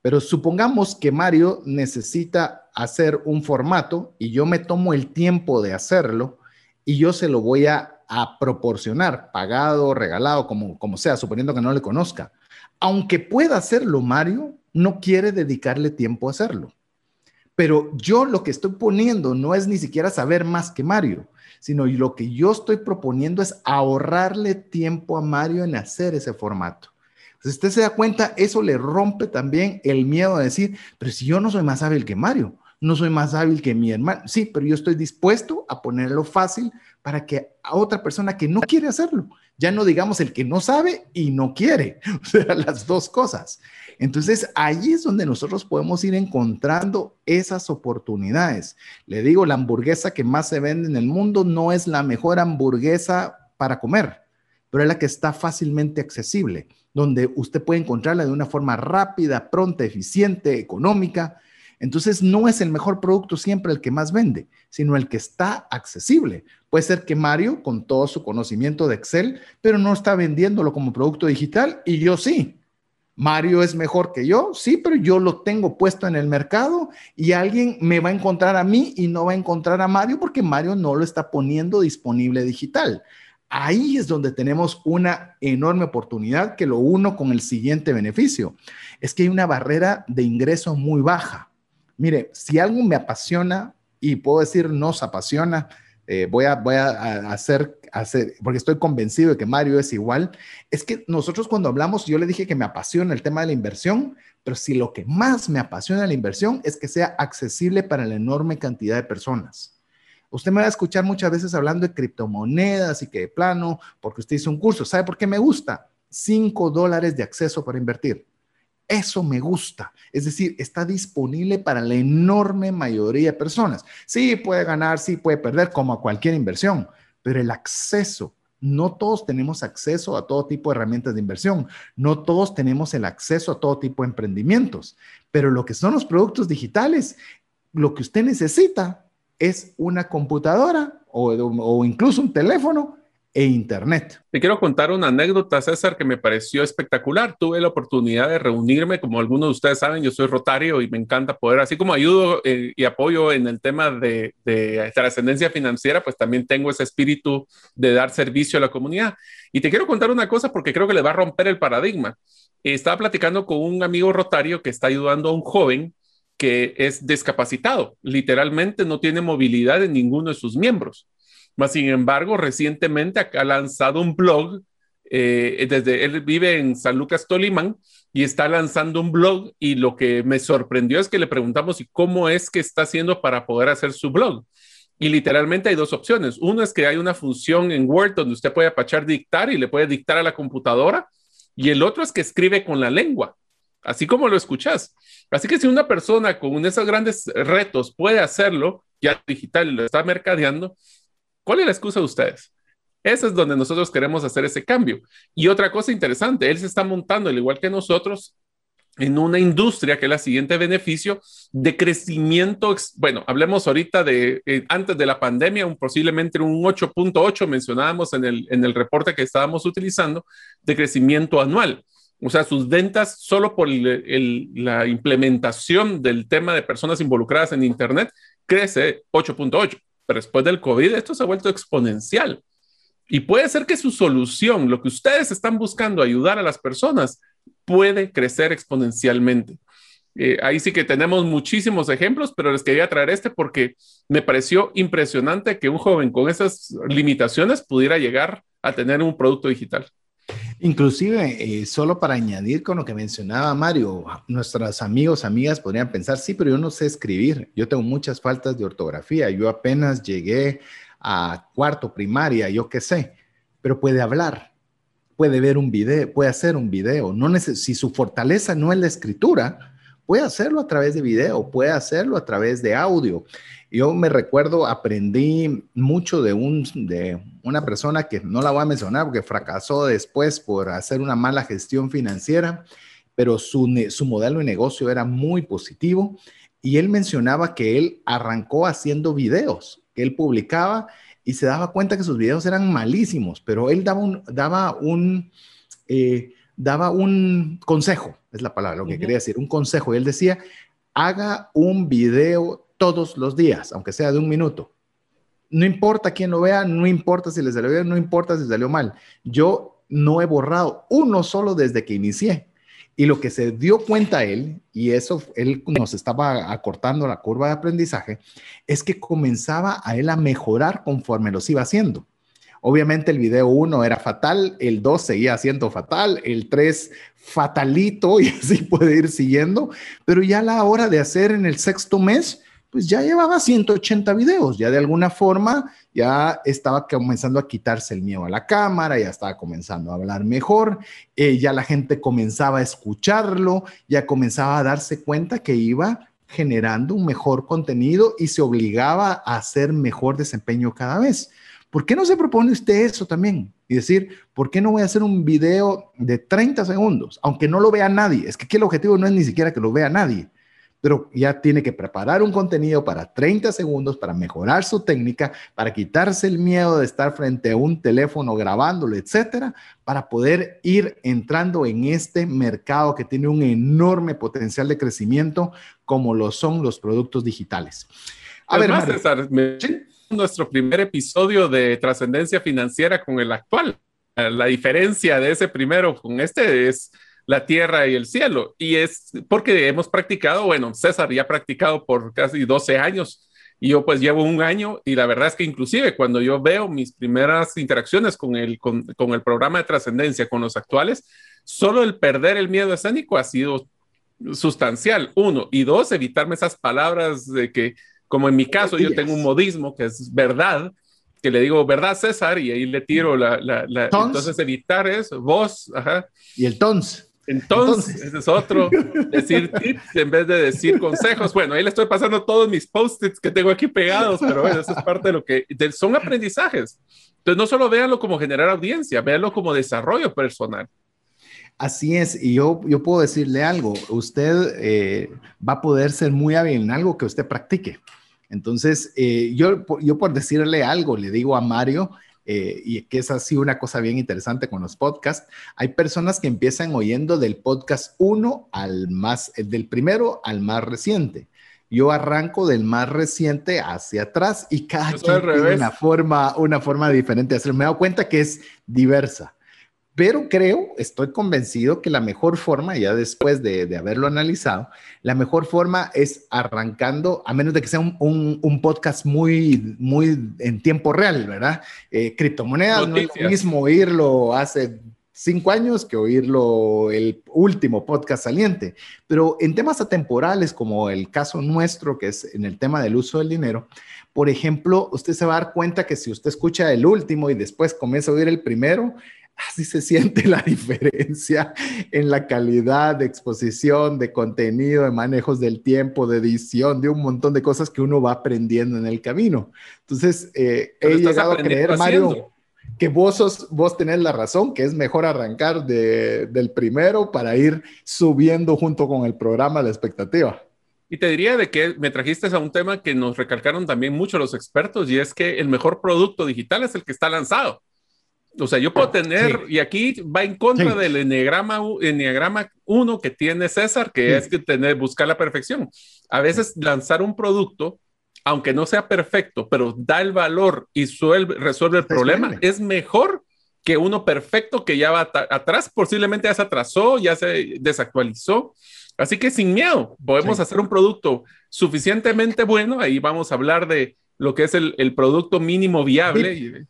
[SPEAKER 1] Pero supongamos que Mario necesita hacer un formato y yo me tomo el tiempo de hacerlo y yo se lo voy a a proporcionar, pagado, regalado, como, como sea, suponiendo que no le conozca. Aunque pueda hacerlo Mario, no quiere dedicarle tiempo a hacerlo. Pero yo lo que estoy poniendo no es ni siquiera saber más que Mario, sino lo que yo estoy proponiendo es ahorrarle tiempo a Mario en hacer ese formato. Si usted se da cuenta, eso le rompe también el miedo a decir, pero si yo no soy más hábil que Mario, no soy más hábil que mi hermano. Sí, pero yo estoy dispuesto a ponerlo fácil para que a otra persona que no quiere hacerlo, ya no digamos el que no sabe y no quiere, o sea, las dos cosas. Entonces, ahí es donde nosotros podemos ir encontrando esas oportunidades. Le digo, la hamburguesa que más se vende en el mundo no es la mejor hamburguesa para comer, pero es la que está fácilmente accesible, donde usted puede encontrarla de una forma rápida, pronta, eficiente, económica. Entonces, no es el mejor producto siempre el que más vende, sino el que está accesible. Puede ser que Mario, con todo su conocimiento de Excel, pero no está vendiéndolo como producto digital y yo sí. Mario es mejor que yo, sí, pero yo lo tengo puesto en el mercado y alguien me va a encontrar a mí y no va a encontrar a Mario porque Mario no lo está poniendo disponible digital. Ahí es donde tenemos una enorme oportunidad que lo uno con el siguiente beneficio. Es que hay una barrera de ingreso muy baja. Mire, si algo me apasiona y puedo decir nos apasiona, eh, voy, a, voy a hacer hacer, porque estoy convencido de que Mario es igual, es que nosotros cuando hablamos, yo le dije que me apasiona el tema de la inversión, pero si lo que más me apasiona la inversión es que sea accesible para la enorme cantidad de personas. Usted me va a escuchar muchas veces hablando de criptomonedas y que de plano, porque usted hizo un curso. ¿Sabe por qué me gusta? Cinco dólares de acceso para invertir. Eso me gusta. Es decir, está disponible para la enorme mayoría de personas. Sí, puede ganar, sí, puede perder, como a cualquier inversión, pero el acceso, no todos tenemos acceso a todo tipo de herramientas de inversión, no todos tenemos el acceso a todo tipo de emprendimientos, pero lo que son los productos digitales, lo que usted necesita es una computadora o, incluso un teléfono e Internet.
[SPEAKER 2] Te quiero contar una anécdota, César, que me pareció espectacular. Tuve la oportunidad de reunirme, como algunos de ustedes saben, yo soy rotario y me encanta poder, así como ayudo eh, y apoyo en el tema de, de trascendencia financiera, pues también tengo ese espíritu de dar servicio a la comunidad. Y te quiero contar una cosa porque creo que le va a romper el paradigma. Estaba platicando con un amigo rotario que está ayudando a un joven que es discapacitado, literalmente no tiene movilidad en ninguno de sus miembros. Mas, sin embargo, recientemente ha lanzado un blog, eh, desde él vive en San Lucas Tolimán y está lanzando un blog y lo que me sorprendió es que le preguntamos y cómo es que está haciendo para poder hacer su blog. Y literalmente hay dos opciones. Uno es que hay una función en Word donde usted puede apachar dictar y le puede dictar a la computadora. Y el otro es que escribe con la lengua, así como lo escuchas. Así que si una persona con esos grandes retos puede hacerlo, ya digital lo está mercadeando, ¿Cuál es la excusa de ustedes? Ese es donde nosotros queremos hacer ese cambio. Y otra cosa interesante, él se está montando, al igual que nosotros, en una industria que es la siguiente beneficio de crecimiento. Bueno, hablemos ahorita de eh, antes de la pandemia, un, posiblemente un 8.8 mencionábamos en el, en el reporte que estábamos utilizando de crecimiento anual. O sea, sus ventas solo por la implementación del tema de personas involucradas en Internet crece 8.8 después del COVID esto se ha vuelto exponencial. Y puede ser que su solución, lo que ustedes están buscando, ayudar a las personas, puede crecer exponencialmente. Eh, ahí sí que tenemos muchísimos ejemplos, pero les quería traer este porque me pareció impresionante que un joven con esas limitaciones pudiera llegar a tener un producto digital.
[SPEAKER 1] Inclusive, eh, solo para añadir con lo que mencionaba Mario, nuestros amigos, amigas podrían pensar, sí, pero yo no sé escribir, yo tengo muchas faltas de ortografía, yo apenas llegué a cuarto primaria, yo qué sé, pero puede hablar, puede ver un video, puede hacer un video, no si su fortaleza no es la escritura, puede hacerlo a través de video, puede hacerlo a través de audio. Yo me recuerdo, aprendí mucho de, un, de una persona que no la voy a mencionar porque fracasó después por hacer una mala gestión financiera, pero su, su modelo de negocio era muy positivo y él mencionaba que él arrancó haciendo videos, que él publicaba y se daba cuenta que sus videos eran malísimos, pero él daba un, daba un, eh, daba un consejo, es la palabra, lo que quería decir, un consejo. Y él decía, haga un video todos los días, aunque sea de un minuto. No importa quién lo vea, no importa si les salió bien, no importa si salió mal. Yo no he borrado uno solo desde que inicié. Y lo que se dio cuenta él, y eso él nos estaba acortando la curva de aprendizaje, es que comenzaba a él a mejorar conforme los iba haciendo. Obviamente el video 1 era fatal, el 2 seguía siendo fatal, el 3 fatalito y así puede ir siguiendo, pero ya la hora de hacer en el sexto mes, pues ya llevaba 180 videos, ya de alguna forma ya estaba comenzando a quitarse el miedo a la cámara, ya estaba comenzando a hablar mejor, eh, ya la gente comenzaba a escucharlo, ya comenzaba a darse cuenta que iba generando un mejor contenido y se obligaba a hacer mejor desempeño cada vez. ¿Por qué no se propone usted eso también? Y decir, ¿por qué no voy a hacer un video de 30 segundos? Aunque no lo vea nadie. Es que aquí el objetivo no es ni siquiera que lo vea nadie, pero ya tiene que preparar un contenido para 30 segundos para mejorar su técnica, para quitarse el miedo de estar frente a un teléfono grabándolo, etcétera, para poder ir entrando en este mercado que tiene un enorme potencial de crecimiento como lo son los productos digitales.
[SPEAKER 2] A ver, César, nuestro primer episodio de trascendencia financiera con el actual. La diferencia de ese primero con este es la tierra y el cielo. Y es porque hemos practicado, bueno, César ya ha practicado por casi 12 años y yo pues llevo un año y la verdad es que inclusive cuando yo veo mis primeras interacciones con el, con, con el programa de trascendencia, con los actuales, solo el perder el miedo escénico ha sido sustancial, uno, y dos, evitarme esas palabras de que, como en mi caso, yo tengo un modismo que es verdad, que le digo, ¿verdad, César? Y ahí le tiro la... la, entonces, evitar eso, vos, ajá.
[SPEAKER 1] Y el tons.
[SPEAKER 2] Entonces, ese es otro, decir tips en vez de decir consejos. Bueno, ahí le estoy pasando todos mis post-its que tengo aquí pegados, pero bueno, eso es parte de lo que son aprendizajes. Entonces, no solo véanlo como generar audiencia, véanlo como desarrollo personal.
[SPEAKER 1] Así es, y yo, yo puedo decirle algo, usted eh, va a poder ser muy hábil en algo que usted practique. Entonces, eh, yo, yo por decirle algo, le digo a Mario, eh, y que es así una cosa bien interesante con los podcasts, hay personas que empiezan oyendo del podcast uno al más, del primero al más reciente. Yo arranco del más reciente hacia atrás y cada quien tiene una forma, una forma diferente de hacerlo. Me he dado cuenta que es diversa. Pero creo, estoy convencido que la mejor forma, ya después de, haberlo analizado, la mejor forma es arrancando, a menos de que sea un, podcast muy, muy en tiempo real, ¿verdad? Eh, criptomonedas, no es lo mismo oírlo hace cinco años que oírlo el último podcast saliente. Pero en temas atemporales, como el caso nuestro, que es en el tema del uso del dinero, por ejemplo, usted se va a dar cuenta que si usted escucha el último y después comienza a oír el primero, así se siente la diferencia en la calidad de exposición, de contenido, de manejos del tiempo, de edición, de un montón de cosas que uno va aprendiendo en el camino. Entonces, eh, he llegado a creer, Mario, que vos, vos tenés la razón, que es mejor arrancar del primero para ir subiendo junto con el programa la expectativa.
[SPEAKER 2] Y te diría de que me trajiste a un tema que nos recalcaron también mucho los expertos y es que el mejor producto digital es el que está lanzado. O sea, yo puedo tener, y aquí va en contra del enneagrama, enneagrama 1 que tiene César, que es que tener, buscar la perfección. A veces lanzar un producto, aunque no sea perfecto, pero da el valor y resuelve el problema, es mejor que uno perfecto que ya va atrás, posiblemente ya se atrasó, ya se desactualizó. Así que sin miedo, podemos hacer un producto suficientemente bueno. Ahí vamos a hablar de lo que es el, el producto mínimo viable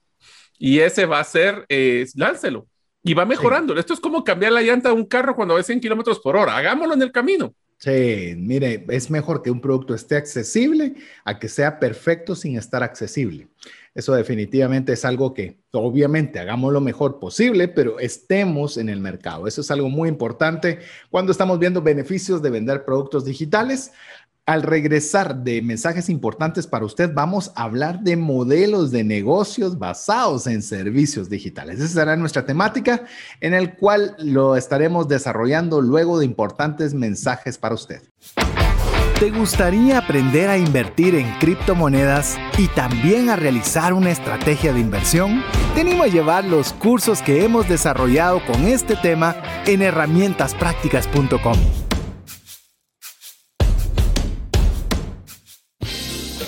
[SPEAKER 2] y ese va a ser, eh, láncelo. Y va mejorando. Esto es como cambiar la llanta de un carro cuando va 100 kilómetros por hora. Hagámoslo en el camino.
[SPEAKER 1] Sí, mire, es mejor que un producto esté accesible a que sea perfecto sin estar accesible. Eso definitivamente es algo que, obviamente, hagamos lo mejor posible, pero estemos en el mercado. Eso es algo muy importante cuando estamos viendo beneficios de vender productos digitales. Al regresar de mensajes importantes para usted, vamos a hablar de modelos de negocios basados en servicios digitales. Esa será nuestra temática en el cual lo estaremos desarrollando luego de importantes mensajes para usted.
[SPEAKER 3] ¿Te gustaría aprender a invertir en criptomonedas y también a realizar una estrategia de inversión? Te animo a llevar los cursos que hemos desarrollado con este tema en herramientasprácticas.com.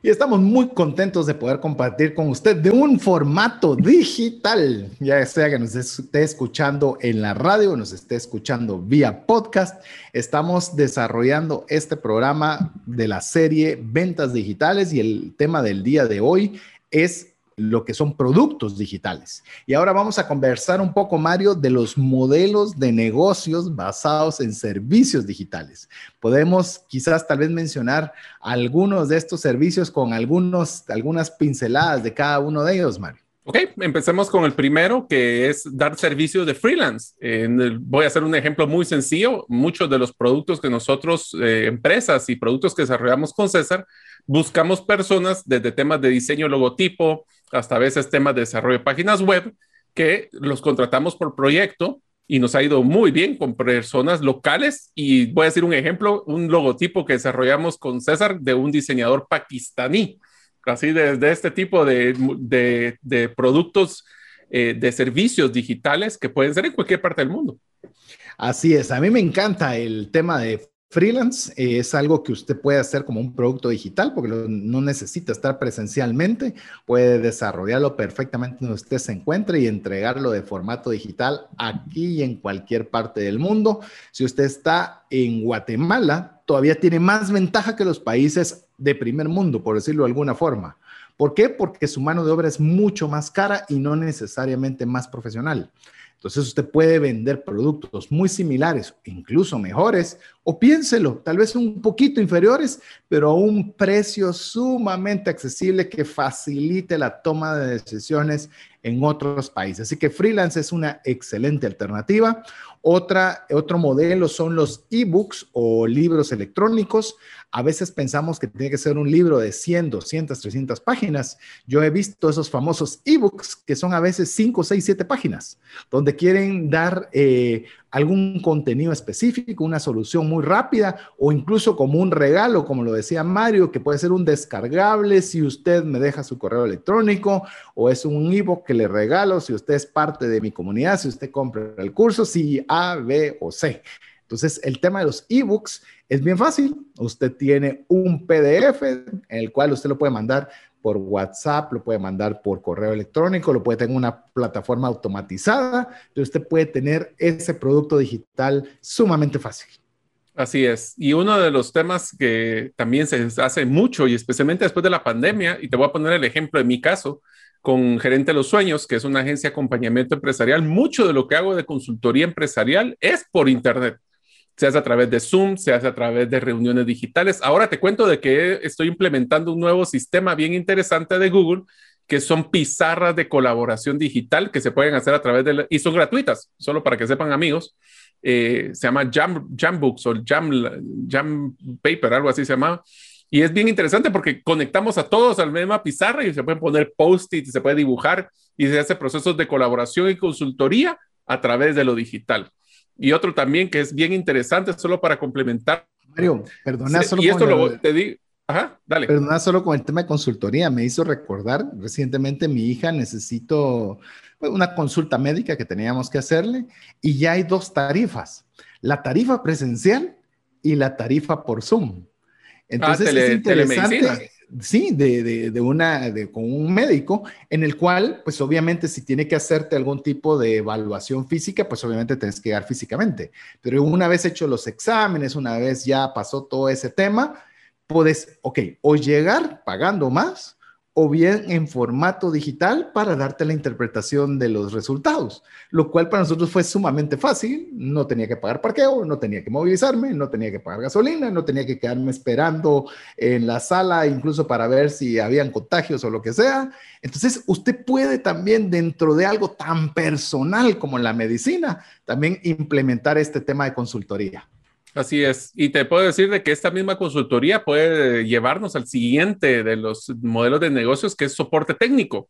[SPEAKER 1] Y estamos muy contentos de poder compartir con usted de un formato digital, ya sea que nos esté escuchando en la radio nos esté escuchando vía podcast. Estamos desarrollando este programa de la serie Ventas Digitales y el tema del día de hoy es lo que son productos digitales. Y ahora vamos a conversar un poco, Mario, de los modelos de negocios basados en servicios digitales. Podemos quizás tal vez mencionar algunos de estos servicios con algunos, algunas pinceladas de cada uno de ellos, Mario.
[SPEAKER 2] Ok, empecemos con el primero, que es dar servicios de freelance. voy a hacer un ejemplo muy sencillo. Muchos de los productos que nosotros, eh, empresas y productos que desarrollamos con César, buscamos personas desde temas de diseño logotipo, hasta a veces temas de desarrollo de páginas web, que los contratamos por proyecto y nos ha ido muy bien con personas locales. Y voy a decir un ejemplo, un logotipo que desarrollamos con César de un diseñador pakistaní. Así de, este tipo de, de, productos, eh, de servicios digitales que pueden ser en cualquier parte del mundo.
[SPEAKER 1] Así es, a mí me encanta el tema de Freelance eh, es algo que usted puede hacer como un producto digital porque no necesita estar presencialmente, puede desarrollarlo perfectamente donde usted se encuentre y entregarlo de formato digital aquí y en cualquier parte del mundo. Si usted está en Guatemala, todavía tiene más ventaja que los países de primer mundo, por decirlo de alguna forma. ¿Por qué? Porque su mano de obra es mucho más cara y no necesariamente más profesional. Entonces usted puede vender productos muy similares, incluso mejores, o piénselo, tal vez un poquito inferiores, pero a un precio sumamente accesible que facilite la toma de decisiones en otros países. Así que freelance es una excelente alternativa. Otra, otro modelo son los ebooks o libros electrónicos. A veces pensamos que tiene que ser un libro de 100, 200, 300 páginas. Yo he visto esos famosos ebooks que son a veces 5, 6, 7 páginas, donde quieren dar eh, algún contenido específico, una solución muy rápida o incluso como un regalo, como lo decía Mario, que puede ser un descargable si usted me deja su correo electrónico o es un ebook que le regalo si usted es parte de mi comunidad, si usted compra el curso, si A, B o C. Entonces, el tema de los ebooks es bien fácil. Usted tiene un PDF en el cual usted lo puede mandar por WhatsApp, lo puede mandar por correo electrónico, lo puede tener en una plataforma automatizada, pero usted puede tener ese producto digital sumamente fácil.
[SPEAKER 2] Así es. Y uno de los temas que también se hace mucho y especialmente después de la pandemia, y te voy a poner el ejemplo de mi caso, con Gerente de los Sueños, que es una agencia de acompañamiento empresarial, mucho de lo que hago de consultoría empresarial es por Internet se hace a través de Zoom, se hace a través de reuniones digitales. Ahora te cuento de que estoy implementando un nuevo sistema bien interesante de Google, que son pizarras de colaboración digital que se pueden hacer a través de, y son gratuitas, solo para que sepan amigos. Eh, se llama Jam, Books o Jam, Jam Paper, algo así se llama. Y es bien interesante porque conectamos a todos a la misma pizarra y se pueden poner post-it, se puede dibujar y se hace procesos de colaboración y consultoría a través de lo digital. Y otro también que es bien interesante, solo para complementar.
[SPEAKER 1] Mario, perdona solo.
[SPEAKER 2] Y esto lo te digo. Ajá, dale.
[SPEAKER 1] Perdona solo con el tema de consultoría. Me hizo recordar recientemente mi hija necesito pues, una consulta médica que teníamos que hacerle y ya hay dos tarifas: la tarifa presencial y la tarifa por Zoom. Entonces ah, es interesante sí, de, de, una, de, con un médico, en el cual, pues obviamente si tiene que hacerte algún tipo de evaluación física, pues obviamente tienes que llegar físicamente. Pero una vez hecho los exámenes, una vez ya pasó todo ese tema, puedes, ok, o llegar pagando más o bien en formato digital para darte la interpretación de los resultados, lo cual para nosotros fue sumamente fácil. No tenía que pagar parqueo, no tenía que movilizarme, no tenía que pagar gasolina, no tenía que quedarme esperando en la sala incluso para ver si habían contagios o lo que sea. Entonces, usted puede también dentro de algo tan personal como la medicina, también implementar este tema de consultoría.
[SPEAKER 2] Así es. Y te puedo decir de que esta misma consultoría puede llevarnos al siguiente de los modelos de negocios, que es soporte técnico.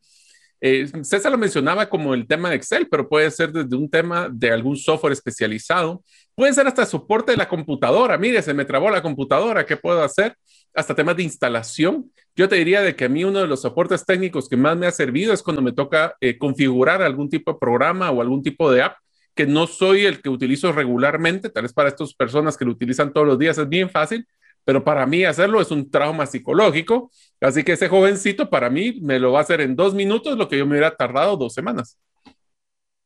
[SPEAKER 2] Eh, César lo mencionaba como el tema de Excel, pero puede ser desde un tema de algún software especializado. Puede ser hasta soporte de la computadora. Mire, se me trabó la computadora, ¿qué puedo hacer? Hasta temas de instalación. Yo te diría de que a mí uno de los soportes técnicos que más me ha servido es cuando me toca eh, configurar algún tipo de programa o algún tipo de app que no soy el que utilizo regularmente, tal vez para estas personas que lo utilizan todos los días es bien fácil, pero para mí hacerlo es un trauma psicológico Así que ese jovencito para mí me lo va a hacer en dos minutos lo que yo me hubiera tardado dos semanas.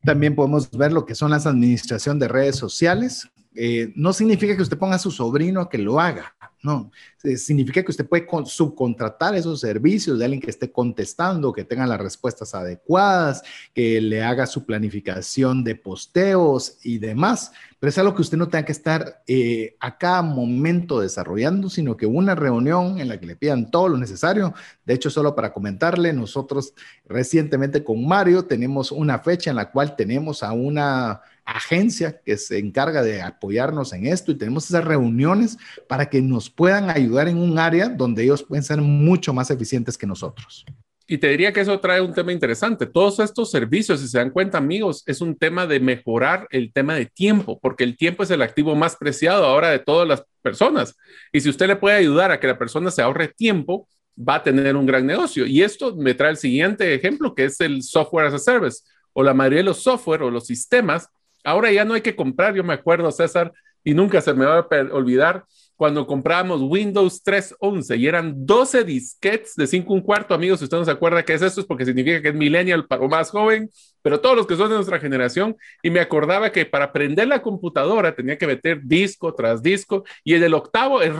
[SPEAKER 1] También podemos ver lo que son las administración de redes sociales. Eh, no significa que usted ponga a su sobrino a que lo haga, no. Eh, significa que usted puede subcontratar esos servicios de alguien que esté contestando, que tenga las respuestas adecuadas, que le haga su planificación de posteos y demás. Pero es algo que usted no tenga que estar eh, a cada momento desarrollando, sino que una reunión en la que le pidan todo lo necesario. De hecho, solo para comentarle, nosotros recientemente con Mario tenemos una fecha en la cual tenemos a una agencia que se encarga de apoyarnos en esto y tenemos esas reuniones para que nos puedan ayudar en un área donde ellos pueden ser mucho más eficientes que nosotros.
[SPEAKER 2] Y te diría que eso trae un tema interesante. Todos estos servicios, si se dan cuenta, amigos, es un tema de mejorar el tema de tiempo, porque el tiempo es el activo más preciado ahora de todas las personas. Y si usted le puede ayudar a que la persona se ahorre tiempo, va a tener un gran negocio. Y esto me trae el siguiente ejemplo, que es el software as a service, o la mayoría de los software o los sistemas Ahora ya no hay que comprar, yo me acuerdo, César, y nunca se me va a olvidar cuando comprábamos Windows 3.11 y eran 12 disquetes de 5 un cuarto, amigos, si usted no se acuerda qué es esto, es porque significa que es millennial o más joven, pero todos los que son de nuestra generación, y me acordaba que para prender la computadora tenía que meter disco tras disco, y en el octavo es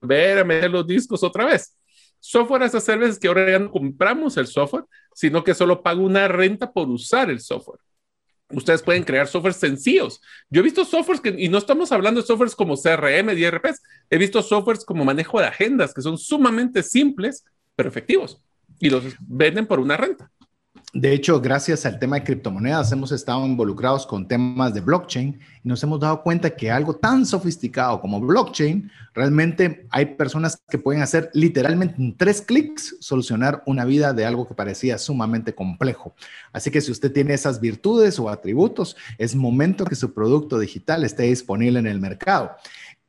[SPEAKER 2] volver a meter los discos otra vez. Software as a service que ahora ya no compramos el software, sino que solo pago una renta por usar el software ustedes pueden crear softwares sencillos. Yo he visto softwares que, y no estamos hablando de softwares como CRM y ERPs, he visto softwares como manejo de agendas que son sumamente simples, pero efectivos y los venden por una renta.
[SPEAKER 1] De hecho, gracias al tema de criptomonedas, hemos estado involucrados con temas de blockchain y nos hemos dado cuenta que algo tan sofisticado como blockchain, realmente hay personas que pueden hacer literalmente en tres clics solucionar una vida de algo que parecía sumamente complejo. Así que si usted tiene esas virtudes o atributos, es momento que su producto digital esté disponible en el mercado.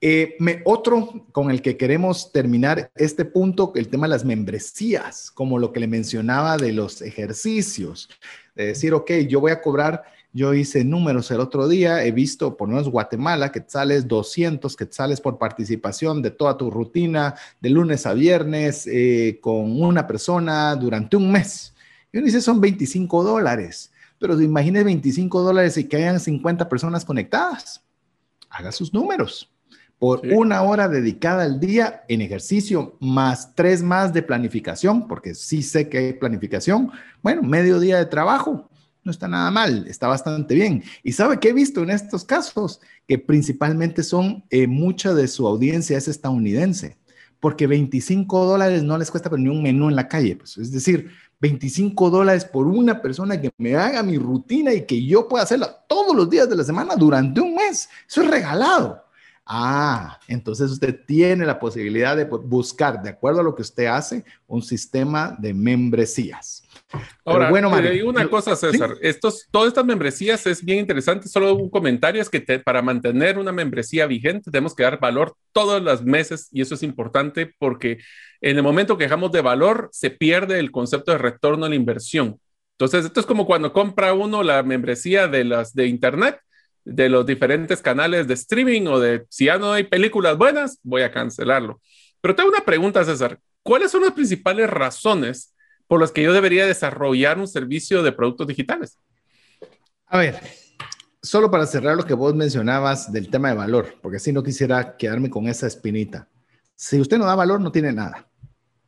[SPEAKER 1] Eh, otro con el que queremos terminar este punto, el tema de las membresías, como lo que le mencionaba de los ejercicios, de decir, ok, yo voy a cobrar, yo hice números el otro día, he visto, por lo menos Guatemala, que sales 200 que sales por participación de toda tu rutina de lunes a viernes eh, con una persona durante un mes. Y uno dice, son 25 dólares, pero imagine 25 dólares y que hayan 50 personas conectadas. Haga sus números por una hora dedicada al día en ejercicio, más tres más de planificación, porque sí sé que hay planificación. Bueno, medio día de trabajo, no está nada mal, está bastante bien. Y sabe que he visto en estos casos que principalmente son, eh, mucha de su audiencia es estadounidense, porque 25 dólares no les cuesta ni un menú en la calle, pues, es decir, 25 dólares por una persona que me haga mi rutina y que yo pueda hacerla todos los días de la semana durante un mes. Eso es regalado. Ah, entonces usted tiene la posibilidad de buscar, de acuerdo a lo que usted hace, un sistema de membresías.
[SPEAKER 2] Ahora, bueno, le digo una cosa, César. Estos, todas estas membresías es bien interesante. Solo un comentario es que para mantener una membresía vigente tenemos que dar valor todos los meses y eso es importante porque en el momento que dejamos de valor se pierde el concepto de retorno a la inversión. Entonces, esto es como cuando compra uno la membresía de las de Internet de los diferentes canales de streaming o de si ya no hay películas buenas, voy a cancelarlo. Pero tengo una pregunta, César. ¿Cuáles son las principales razones por las que yo debería desarrollar un servicio de productos digitales?
[SPEAKER 1] A ver, solo para cerrar lo que vos mencionabas del tema de valor, porque si no quisiera quedarme con esa espinita. Si usted no da valor, no tiene nada.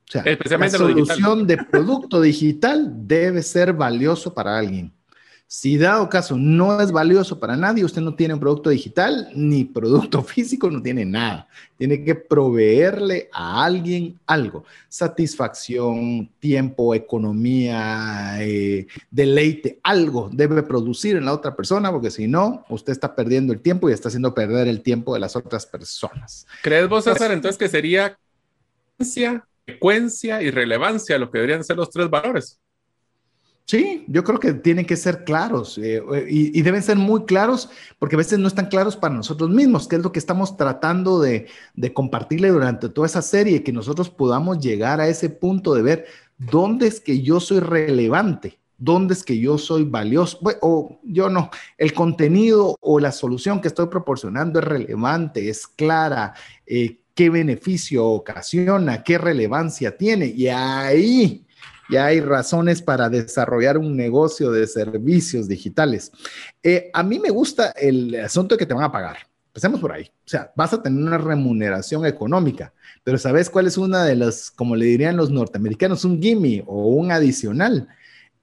[SPEAKER 1] O sea, la solución de producto digital debe ser valioso para alguien. Si dado caso no es valioso para nadie, usted no tiene un producto digital ni producto físico, no tiene nada. Tiene que proveerle a alguien algo. Satisfacción, tiempo, economía, eh, deleite, algo debe producir en la otra persona, porque si no, usted está perdiendo el tiempo y está haciendo perder el tiempo de las otras personas.
[SPEAKER 2] ¿Crees vos, César, entonces que sería frecuencia y relevancia lo que deberían ser los tres valores?
[SPEAKER 1] Sí, yo creo que tienen que ser claros eh, y, deben ser muy claros porque a veces no están claros para nosotros mismos, que es lo que estamos tratando de, de, compartirle durante toda esa serie, que nosotros podamos llegar a ese punto de ver dónde es que yo soy relevante, dónde es que yo soy valioso, o yo no, el contenido o la solución que estoy proporcionando es relevante, es clara, eh, qué beneficio ocasiona, qué relevancia tiene. Y ahí ya hay razones para desarrollar un negocio de servicios digitales. Eh, a mí me gusta el asunto de que te van a pagar. Empecemos por ahí. O sea, vas a tener una remuneración económica, pero ¿sabes cuál es una de las, como le dirían los norteamericanos, un gimme o un adicional?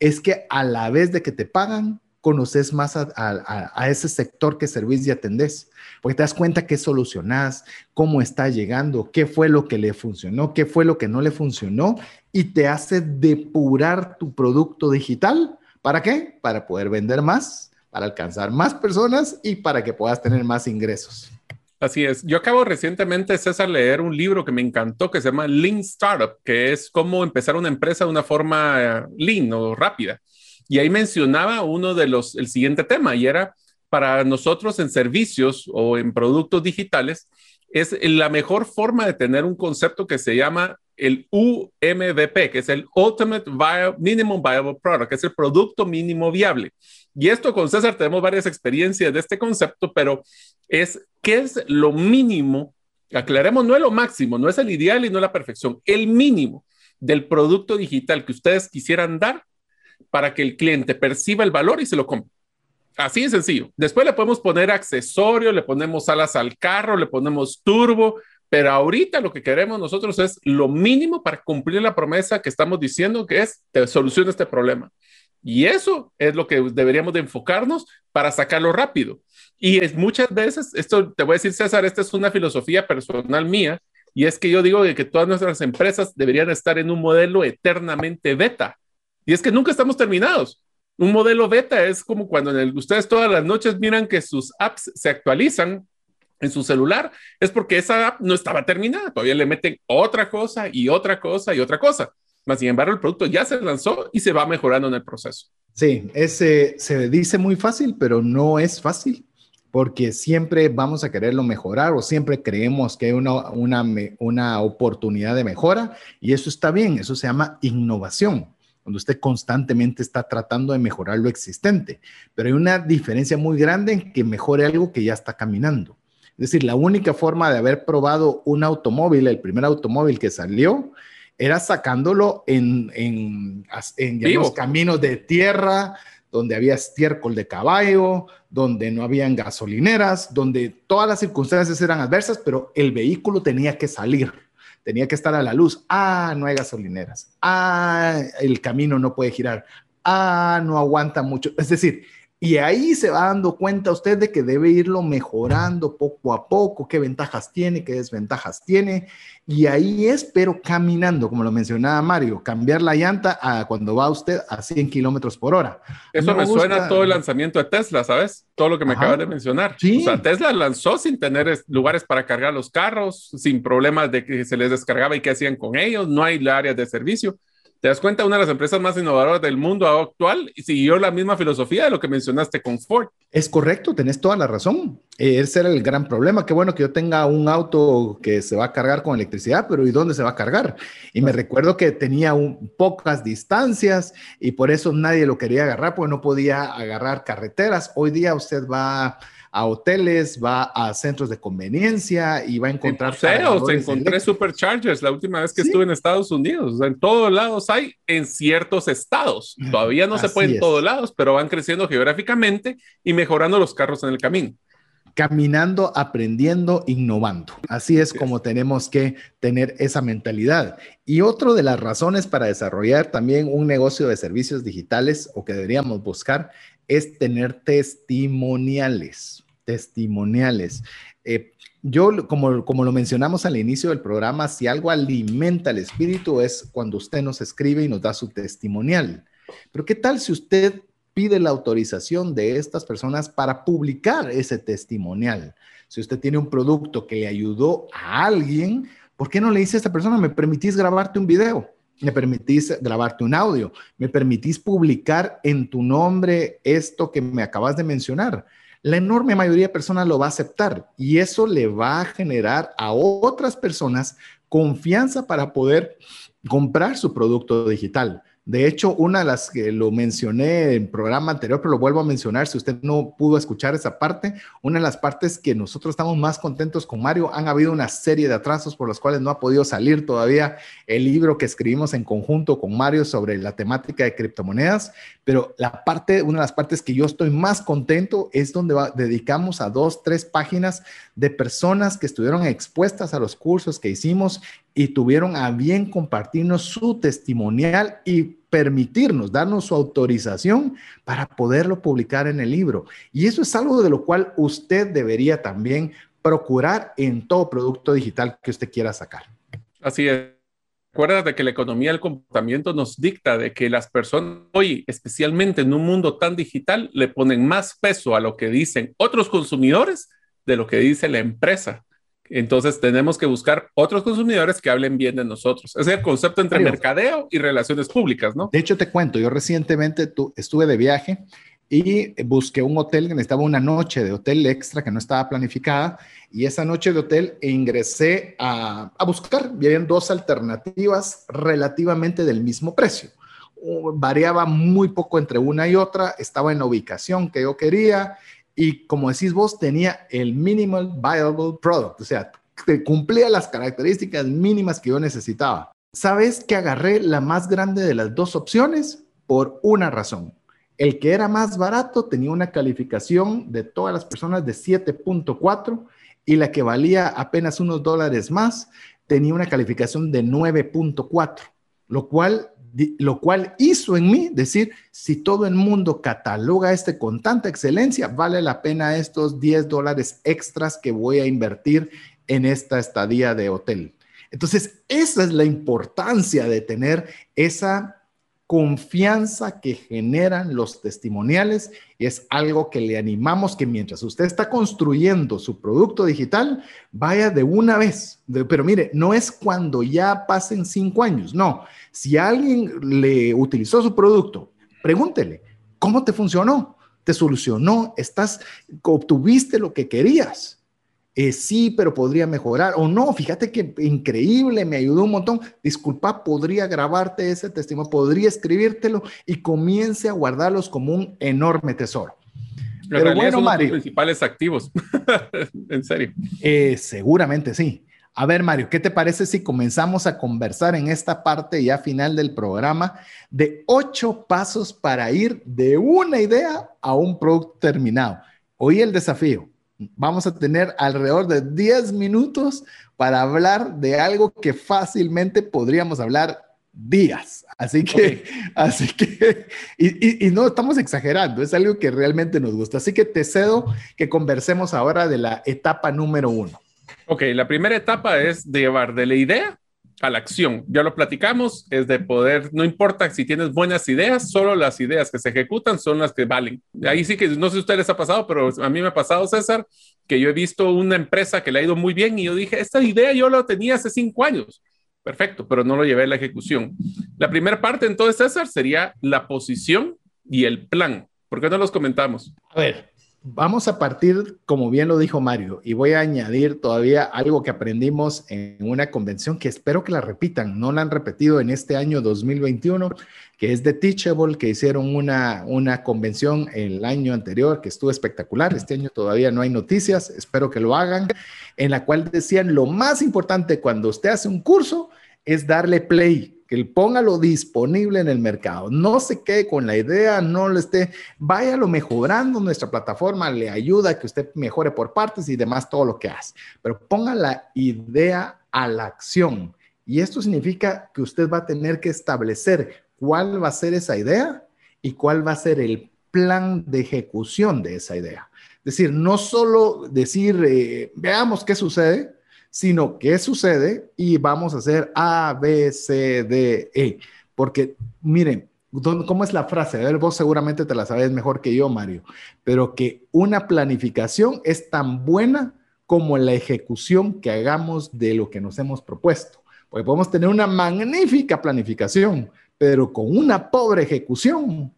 [SPEAKER 1] Es que a la vez de que te pagan, conoces más a, ese sector que servís y atendés, porque te das cuenta qué solucionás, cómo está llegando, qué fue lo que le funcionó, qué fue lo que no le funcionó, y te hace depurar tu producto digital. ¿Para qué? Para poder vender más, para alcanzar más personas y para que puedas tener más ingresos.
[SPEAKER 2] Así es. Yo acabo recientemente, César, leer un libro que me encantó que se llama Lean Startup, que es cómo empezar una empresa de una forma eh, lean o rápida. Y ahí mencionaba uno de los, el siguiente tema, y era para nosotros en servicios o en productos digitales, es la mejor forma de tener un concepto que se llama el UMVP, que es el Ultimate Minimum Viable Product, que es el producto mínimo viable. Y esto con César tenemos varias experiencias de este concepto, pero es qué es lo mínimo, aclaremos, no es lo máximo, no es el ideal y no la perfección, el mínimo del producto digital que ustedes quisieran dar para que el cliente perciba el valor y se lo compre. Así de sencillo. Después le podemos poner accesorios, le ponemos alas al carro, le ponemos turbo, pero ahorita lo que queremos nosotros es lo mínimo para cumplir la promesa que estamos diciendo que es te soluciona este problema. Y eso es lo que deberíamos de enfocarnos para sacarlo rápido. Y es muchas veces, esto te voy a decir César, esta es una filosofía personal mía, y es que yo digo que todas nuestras empresas deberían estar en un modelo eternamente beta. Y es que nunca estamos terminados. Un modelo beta es como cuando ustedes todas las noches miran que sus apps se actualizan en su celular, es porque esa app no estaba terminada. Todavía le meten otra cosa y otra cosa y otra cosa. Más sin embargo, el producto ya se lanzó y se va mejorando en el proceso.
[SPEAKER 1] Sí, ese se dice muy fácil, pero no es fácil porque siempre vamos a quererlo mejorar o siempre creemos que hay una, una, una oportunidad de mejora y eso está bien, eso se llama innovación cuando usted constantemente está tratando de mejorar lo existente. Pero hay una diferencia muy grande en que mejore algo que ya está caminando. Es decir, la única forma de haber probado un automóvil, el primer automóvil que salió, era sacándolo en, en, los caminos de tierra, donde había estiércol de caballo, donde no habían gasolineras, donde todas las circunstancias eran adversas, pero el vehículo tenía que salir tenía que estar a la luz. Ah, no hay gasolineras. Ah, el camino no puede girar. Ah, no aguanta mucho. Es decir, y ahí se va dando cuenta usted de que debe irlo mejorando poco a poco, qué ventajas tiene, qué desventajas tiene. Y ahí es, pero caminando, como lo mencionaba Mario, cambiar la llanta a cuando va usted a 100 kilómetros por hora.
[SPEAKER 2] Eso me, suena todo el lanzamiento de Tesla, ¿sabes? Todo lo que me acabas de mencionar. ¿Sí? O sea, Tesla lanzó sin tener lugares para cargar los carros, sin problemas de que se les descargaba y qué hacían con ellos, no hay áreas de servicio. ¿Te das cuenta? Una de las empresas más innovadoras del mundo actual siguió la misma filosofía de lo que mencionaste con Ford.
[SPEAKER 1] Es correcto, tenés toda la razón. Ese era el gran problema. Qué bueno que yo tenga un auto que se va a cargar con electricidad, pero ¿y dónde se va a cargar? Y me recuerdo que tenía pocas distancias y por eso nadie lo quería agarrar, porque no podía agarrar carreteras. Hoy día usted va a hoteles, va a centros de conveniencia y va a encontrar...
[SPEAKER 2] Museos, encontré superchargers la última vez que estuve en Estados Unidos. en todos lados hay, en ciertos estados. Todavía no se puede en todos lados, pero van creciendo geográficamente y mejorando los carros en el camino
[SPEAKER 1] caminando, aprendiendo, innovando. Así es como tenemos que tener esa mentalidad. Y otra de las razones para desarrollar también un negocio de servicios digitales o que deberíamos buscar es tener testimoniales testimoniales. Eh, yo, como, como lo mencionamos al inicio del programa, si algo alimenta el espíritu es cuando usted nos escribe y nos da su testimonial. Pero ¿qué tal si usted pide la autorización de estas personas para publicar ese testimonial? Si usted tiene un producto que ayudó a alguien, ¿por qué no le dice a esta persona, me permitís grabarte un video? ¿Me permitís grabarte un audio? ¿Me permitís publicar en tu nombre esto que me acabas de mencionar? La enorme mayoría de personas lo va a aceptar y eso le va a generar a otras personas confianza para poder comprar su producto digital. De hecho, una de las que lo mencioné en programa anterior, pero lo vuelvo a mencionar si usted no pudo escuchar esa parte, una de las partes que nosotros estamos más contentos con Mario, han habido una serie de atrasos por los cuales no ha podido salir todavía el libro que escribimos en conjunto con Mario sobre la temática de criptomonedas, pero la parte, una de las partes que yo estoy más contento es donde dedicamos a dos, tres páginas de personas que estuvieron expuestas a los cursos que hicimos y tuvieron a bien compartirnos su testimonial y permitirnos, darnos su autorización para poderlo publicar en el libro. Y eso es algo de lo cual usted debería también procurar en todo producto digital que usted quiera sacar.
[SPEAKER 2] Así es. Acuérdate que la economía del comportamiento nos dicta de que las personas hoy, especialmente en un mundo tan digital, le ponen más peso a lo que dicen otros consumidores de lo que dice la empresa. Entonces tenemos que buscar otros consumidores que hablen bien de nosotros. Es el concepto entre mercadeo y relaciones públicas, ¿no?
[SPEAKER 1] De hecho, te cuento, yo recientemente estuve de viaje y busqué un hotel que necesitaba una noche de hotel extra que no estaba planificada y esa noche de hotel ingresé a, a buscar habían dos alternativas relativamente del mismo precio. Variaba muy poco entre una y otra, estaba en la ubicación que yo quería y como decís vos, tenía el minimal viable product, o sea, cumplía las características mínimas que yo necesitaba. ¿Sabes que agarré la más grande de las dos opciones? Por una razón el que era más barato tenía una calificación de todas las personas de 7.4 y la que valía apenas unos dólares más tenía una calificación de 9.4, lo cual, lo cual hizo en mí decir, si todo el mundo cataloga este con tanta excelencia, vale la pena estos 10 dólares extras que voy a invertir en esta estadía de hotel. Entonces, esa es la importancia de tener esa confianza que generan los testimoniales es algo que le animamos que mientras usted está construyendo su producto digital, vaya de una vez. pero mire, no es cuando ya pasen cinco años, no. Si alguien le utilizó su producto, pregúntele, ¿cómo te funcionó? ¿Te solucionó? ¿Estás, obtuviste lo que querías? Eh, sí, pero podría mejorar. O no, fíjate que increíble, me ayudó un montón. Disculpa, podría grabarte ese testimonio, podría escribírtelo y comience a guardarlos como un enorme tesoro.
[SPEAKER 2] pero bueno, son Mario, los principales activos, en serio.
[SPEAKER 1] Eh, seguramente sí. A ver, Mario, ¿qué te parece si comenzamos a conversar en esta parte ya final del programa de ocho pasos para ir de una idea a un producto terminado? Hoy el desafío vamos a tener alrededor de 10 minutos para hablar de algo que fácilmente podríamos hablar días. Así que, así que, y, y, no estamos exagerando, es algo que realmente nos gusta. Así que te cedo que conversemos ahora de la etapa número uno.
[SPEAKER 2] Ok, la primera etapa es llevar de la idea a la acción. Ya lo platicamos, es de poder, no importa si tienes buenas ideas, solo las ideas que se ejecutan son las que valen. Ahí sí que no sé si a ustedes les ha pasado, pero a mí me ha pasado, César, que yo he visto una empresa que le ha ido muy bien y yo dije, esta idea yo la tenía hace cinco años. Perfecto, pero no lo llevé a la ejecución. La primera parte entonces, César, sería la posición y el plan. ¿Por qué no los comentamos?
[SPEAKER 1] A ver, Vamos a partir, como bien lo dijo Mario, y voy a añadir todavía algo que aprendimos en una convención que espero que la repitan, no la han repetido en este año 2021, que es de Teachable, que hicieron una, una convención el año anterior que estuvo espectacular. Este año todavía no hay noticias, espero que lo hagan, en la cual decían lo más importante cuando usted hace un curso es darle play que póngalo disponible en el mercado. No se quede con la idea, no lo esté, váyalo mejorando. Nuestra plataforma le ayuda a que usted mejore por partes y demás todo lo que hace. Pero ponga la idea a la acción. Y esto significa que usted va a tener que establecer cuál va a ser esa idea y cuál va a ser el plan de ejecución de esa idea. Es decir, no solo decir, eh, veamos qué sucede, sino qué sucede y vamos a hacer A, B, C, D, E. Porque miren, ¿cómo es la frase? A vos seguramente te la sabes mejor que yo, Mario, pero que una planificación es tan buena como la ejecución que hagamos de lo que nos hemos propuesto. Porque podemos tener una magnífica planificación, pero con una pobre ejecución,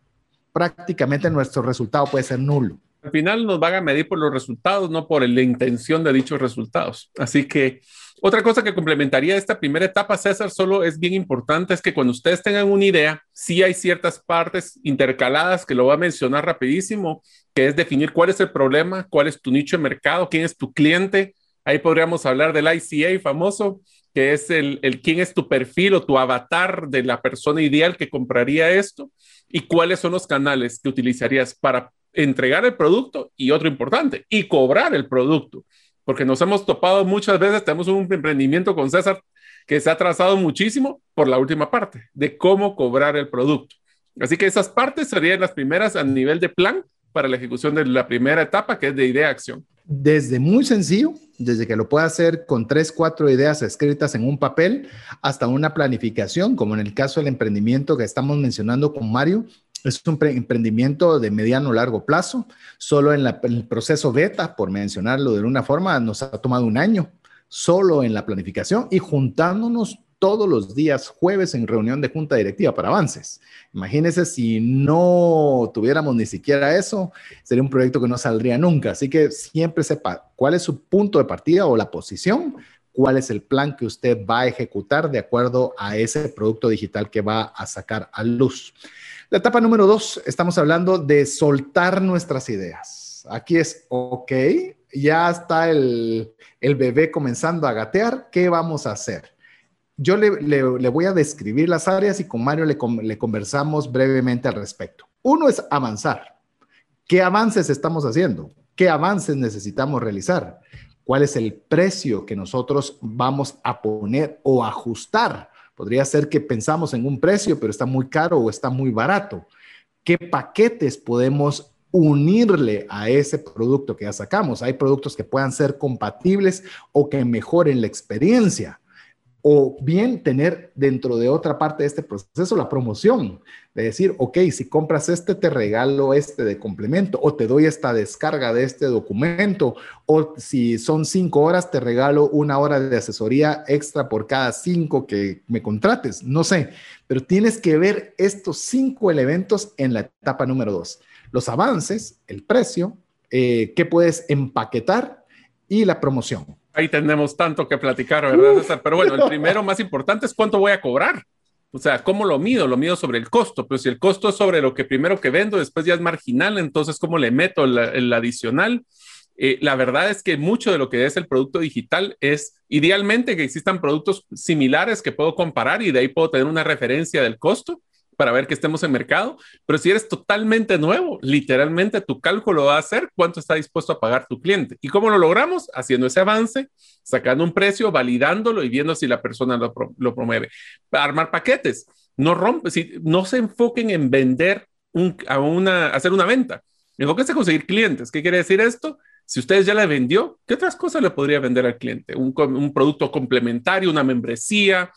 [SPEAKER 1] prácticamente nuestro resultado puede ser nulo.
[SPEAKER 2] Al final nos van a medir por los resultados, no por la intención de dichos resultados. Así que Otra cosa que complementaría esta primera etapa, César, solo es bien importante, es que cuando ustedes tengan una idea, sí hay ciertas partes intercaladas que lo voy a mencionar rapidísimo, que es definir cuál es el problema, cuál es tu nicho de mercado, quién es tu cliente. Ahí podríamos hablar del ICA famoso, que es el, el quién es tu perfil o tu avatar de la persona ideal que compraría esto y cuáles son los canales que utilizarías para entregar el producto y otro importante, y cobrar el producto, porque nos hemos topado muchas veces, tenemos un emprendimiento con César que se ha trazado muchísimo por la última parte, de cómo cobrar el producto. Así que esas partes serían las primeras a nivel de plan para la ejecución de la primera etapa, que es de idea-acción.
[SPEAKER 1] Desde muy sencillo, desde que lo pueda hacer con tres, cuatro ideas escritas en un papel, hasta una planificación, como en el caso del emprendimiento que estamos mencionando con Mario, es un emprendimiento de mediano largo plazo. Solo en, el proceso beta, por mencionarlo de una forma, nos ha tomado un año solo en la planificación y juntándonos todos los días jueves en reunión de junta directiva para avances. Imagínense si no tuviéramos ni siquiera eso, sería un proyecto que no saldría nunca. Así que siempre sepa cuál es su punto de partida o la posición, cuál es el plan que usted va a ejecutar de acuerdo a ese producto digital que va a sacar a luz. La etapa número dos, estamos hablando de soltar nuestras ideas. Aquí es, ok, ya está el, bebé comenzando a gatear, ¿qué vamos a hacer? Yo le, voy a describir las áreas y con Mario le, le conversamos brevemente al respecto. Uno es avanzar. ¿Qué avances estamos haciendo? ¿Qué avances necesitamos realizar? ¿Cuál es el precio que nosotros vamos a poner o ajustar Podría ser que pensamos en un precio, pero está muy caro o está muy barato. ¿Qué paquetes podemos unirle a ese producto que ya sacamos? Hay productos que puedan ser compatibles o que mejoren la experiencia o bien tener dentro de otra parte de este proceso la promoción, de decir, ok, si compras este, te regalo este de complemento, o te doy esta descarga de este documento, o si son cinco horas, te regalo una hora de asesoría extra por cada cinco que me contrates, no sé, pero tienes que ver estos cinco elementos en la etapa número dos, los avances, el precio, eh, qué puedes empaquetar y la promoción.
[SPEAKER 2] Ahí tenemos tanto que platicar, ¿verdad, César? Pero bueno, el primero más importante es cuánto voy a cobrar. O sea, ¿cómo lo mido? Lo mido sobre el costo. Pero si el costo es sobre lo que primero que vendo, después ya es marginal, entonces ¿cómo le meto el, adicional? Eh, la verdad es que mucho de lo que es el producto digital es idealmente que existan productos similares que puedo comparar y de ahí puedo tener una referencia del costo para ver que estemos en mercado, pero si eres totalmente nuevo, literalmente tu cálculo va a ser cuánto está dispuesto a pagar tu cliente. ¿Y cómo lo logramos? Haciendo ese avance, sacando un precio, validándolo y viendo si la persona lo, promueve. Armar paquetes, no rompe, si, no se enfoquen en vender a una, hacer una venta, enfóquense en conseguir clientes. ¿Qué quiere decir esto? Si ustedes ya le vendió, ¿qué otras cosas le podría vender al cliente? Un producto complementario, una membresía,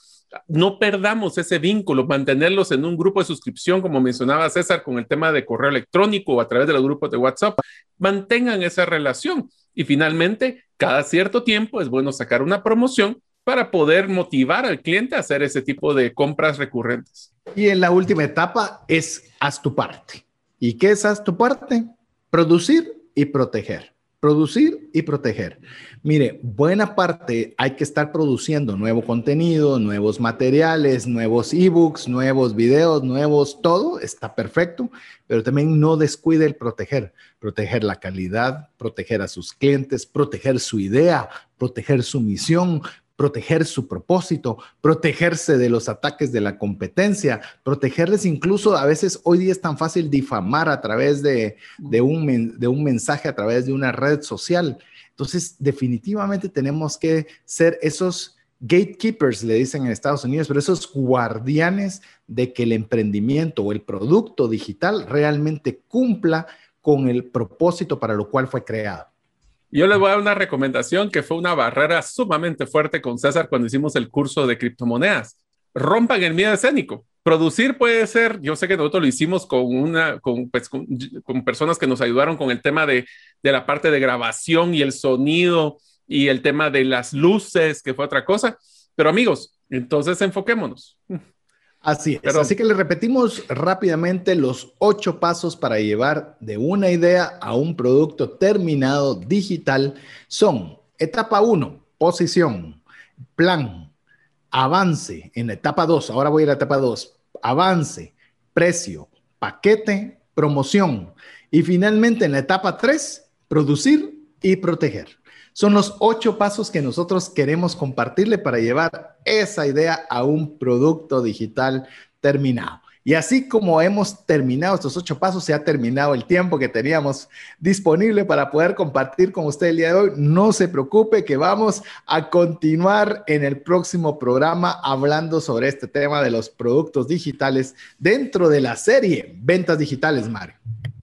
[SPEAKER 2] no perdamos ese vínculo, mantenerlos en un grupo de suscripción, como mencionaba César, con el tema de correo electrónico o a través de los grupos de WhatsApp. Mantengan esa relación. Y finalmente, cada cierto tiempo es bueno sacar una promoción para poder motivar al cliente a hacer ese tipo de compras recurrentes.
[SPEAKER 1] Y en la última etapa es haz tu parte. ¿Y qué es haz tu parte? Producir y proteger producir y proteger. Mire, buena parte hay que estar produciendo nuevo contenido, nuevos materiales, nuevos ebooks, nuevos videos, nuevos, todo está perfecto, pero también no descuide el proteger, proteger la calidad, proteger a sus clientes, proteger su idea, proteger su misión, proteger su propósito, protegerse de los ataques de la competencia, protegerles incluso a veces hoy día es tan fácil difamar a través de, un, un mensaje, a través de una red social. Entonces, definitivamente tenemos que ser esos gatekeepers, le dicen en Estados Unidos, pero esos guardianes de que el emprendimiento o el producto digital realmente cumpla con el propósito para lo cual fue creado.
[SPEAKER 2] Yo les voy a dar una recomendación que fue una barrera sumamente fuerte con César cuando hicimos el curso de criptomonedas. Rompan el miedo escénico. Producir puede ser, yo sé que nosotros lo hicimos con una, con, pues, con, personas que nos ayudaron con el tema de, de la parte de grabación y el sonido y el tema de las luces, que fue otra cosa. Pero amigos, entonces enfoquémonos.
[SPEAKER 1] Así es. Así que le repetimos rápidamente los ocho pasos para llevar de una idea a un producto terminado digital. Son etapa uno, posición. plan, avance en etapa 2, ahora voy a la etapa 2, avance, precio, paquete, promoción y finalmente en la etapa 3, producir y proteger. Son los ocho pasos que nosotros queremos compartirle para llevar esa idea a un producto digital terminado. Y así como hemos terminado estos ocho pasos, se ha terminado el tiempo que teníamos disponible para poder compartir con usted el día de hoy. No se preocupe que vamos a continuar en el próximo programa hablando sobre este tema de los productos digitales dentro de la serie Ventas Digitales, Mario.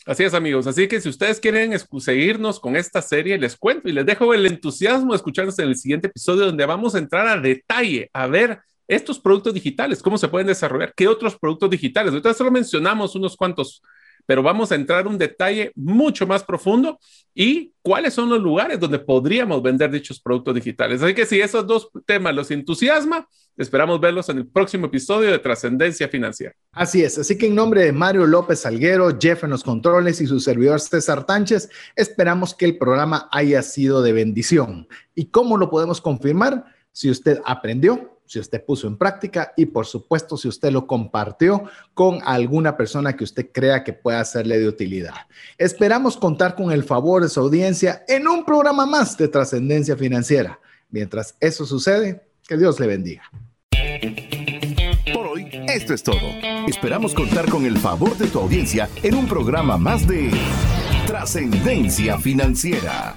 [SPEAKER 2] Así es, amigos. Así que si ustedes quieren seguirnos con esta serie, les cuento y les dejo el entusiasmo de escucharnos en el siguiente episodio donde vamos a entrar a detalle, a ver estos productos digitales, cómo se pueden desarrollar, qué otros productos digitales. Entonces solo mencionamos unos cuantos, pero vamos a entrar un detalle mucho más profundo y cuáles son los lugares donde podríamos vender dichos productos digitales. Así que si esos dos temas los entusiasma, esperamos verlos en el próximo episodio de Trascendencia Financiera.
[SPEAKER 1] Así es, así que en nombre de Mario López Salguero, Jeff en los controles y su servidor César Tánchez, esperamos que el programa haya sido de bendición. ¿Y cómo lo podemos confirmar? Si usted aprendió, si usted puso en práctica y por supuesto si usted lo compartió con alguna persona que usted crea que pueda serle de utilidad. Esperamos contar con el favor de su audiencia en un programa más de trascendencia financiera. Mientras eso sucede, que Dios le bendiga.
[SPEAKER 3] Por hoy, esto es todo. Esperamos contar con el favor de tu audiencia en un programa más de trascendencia financiera.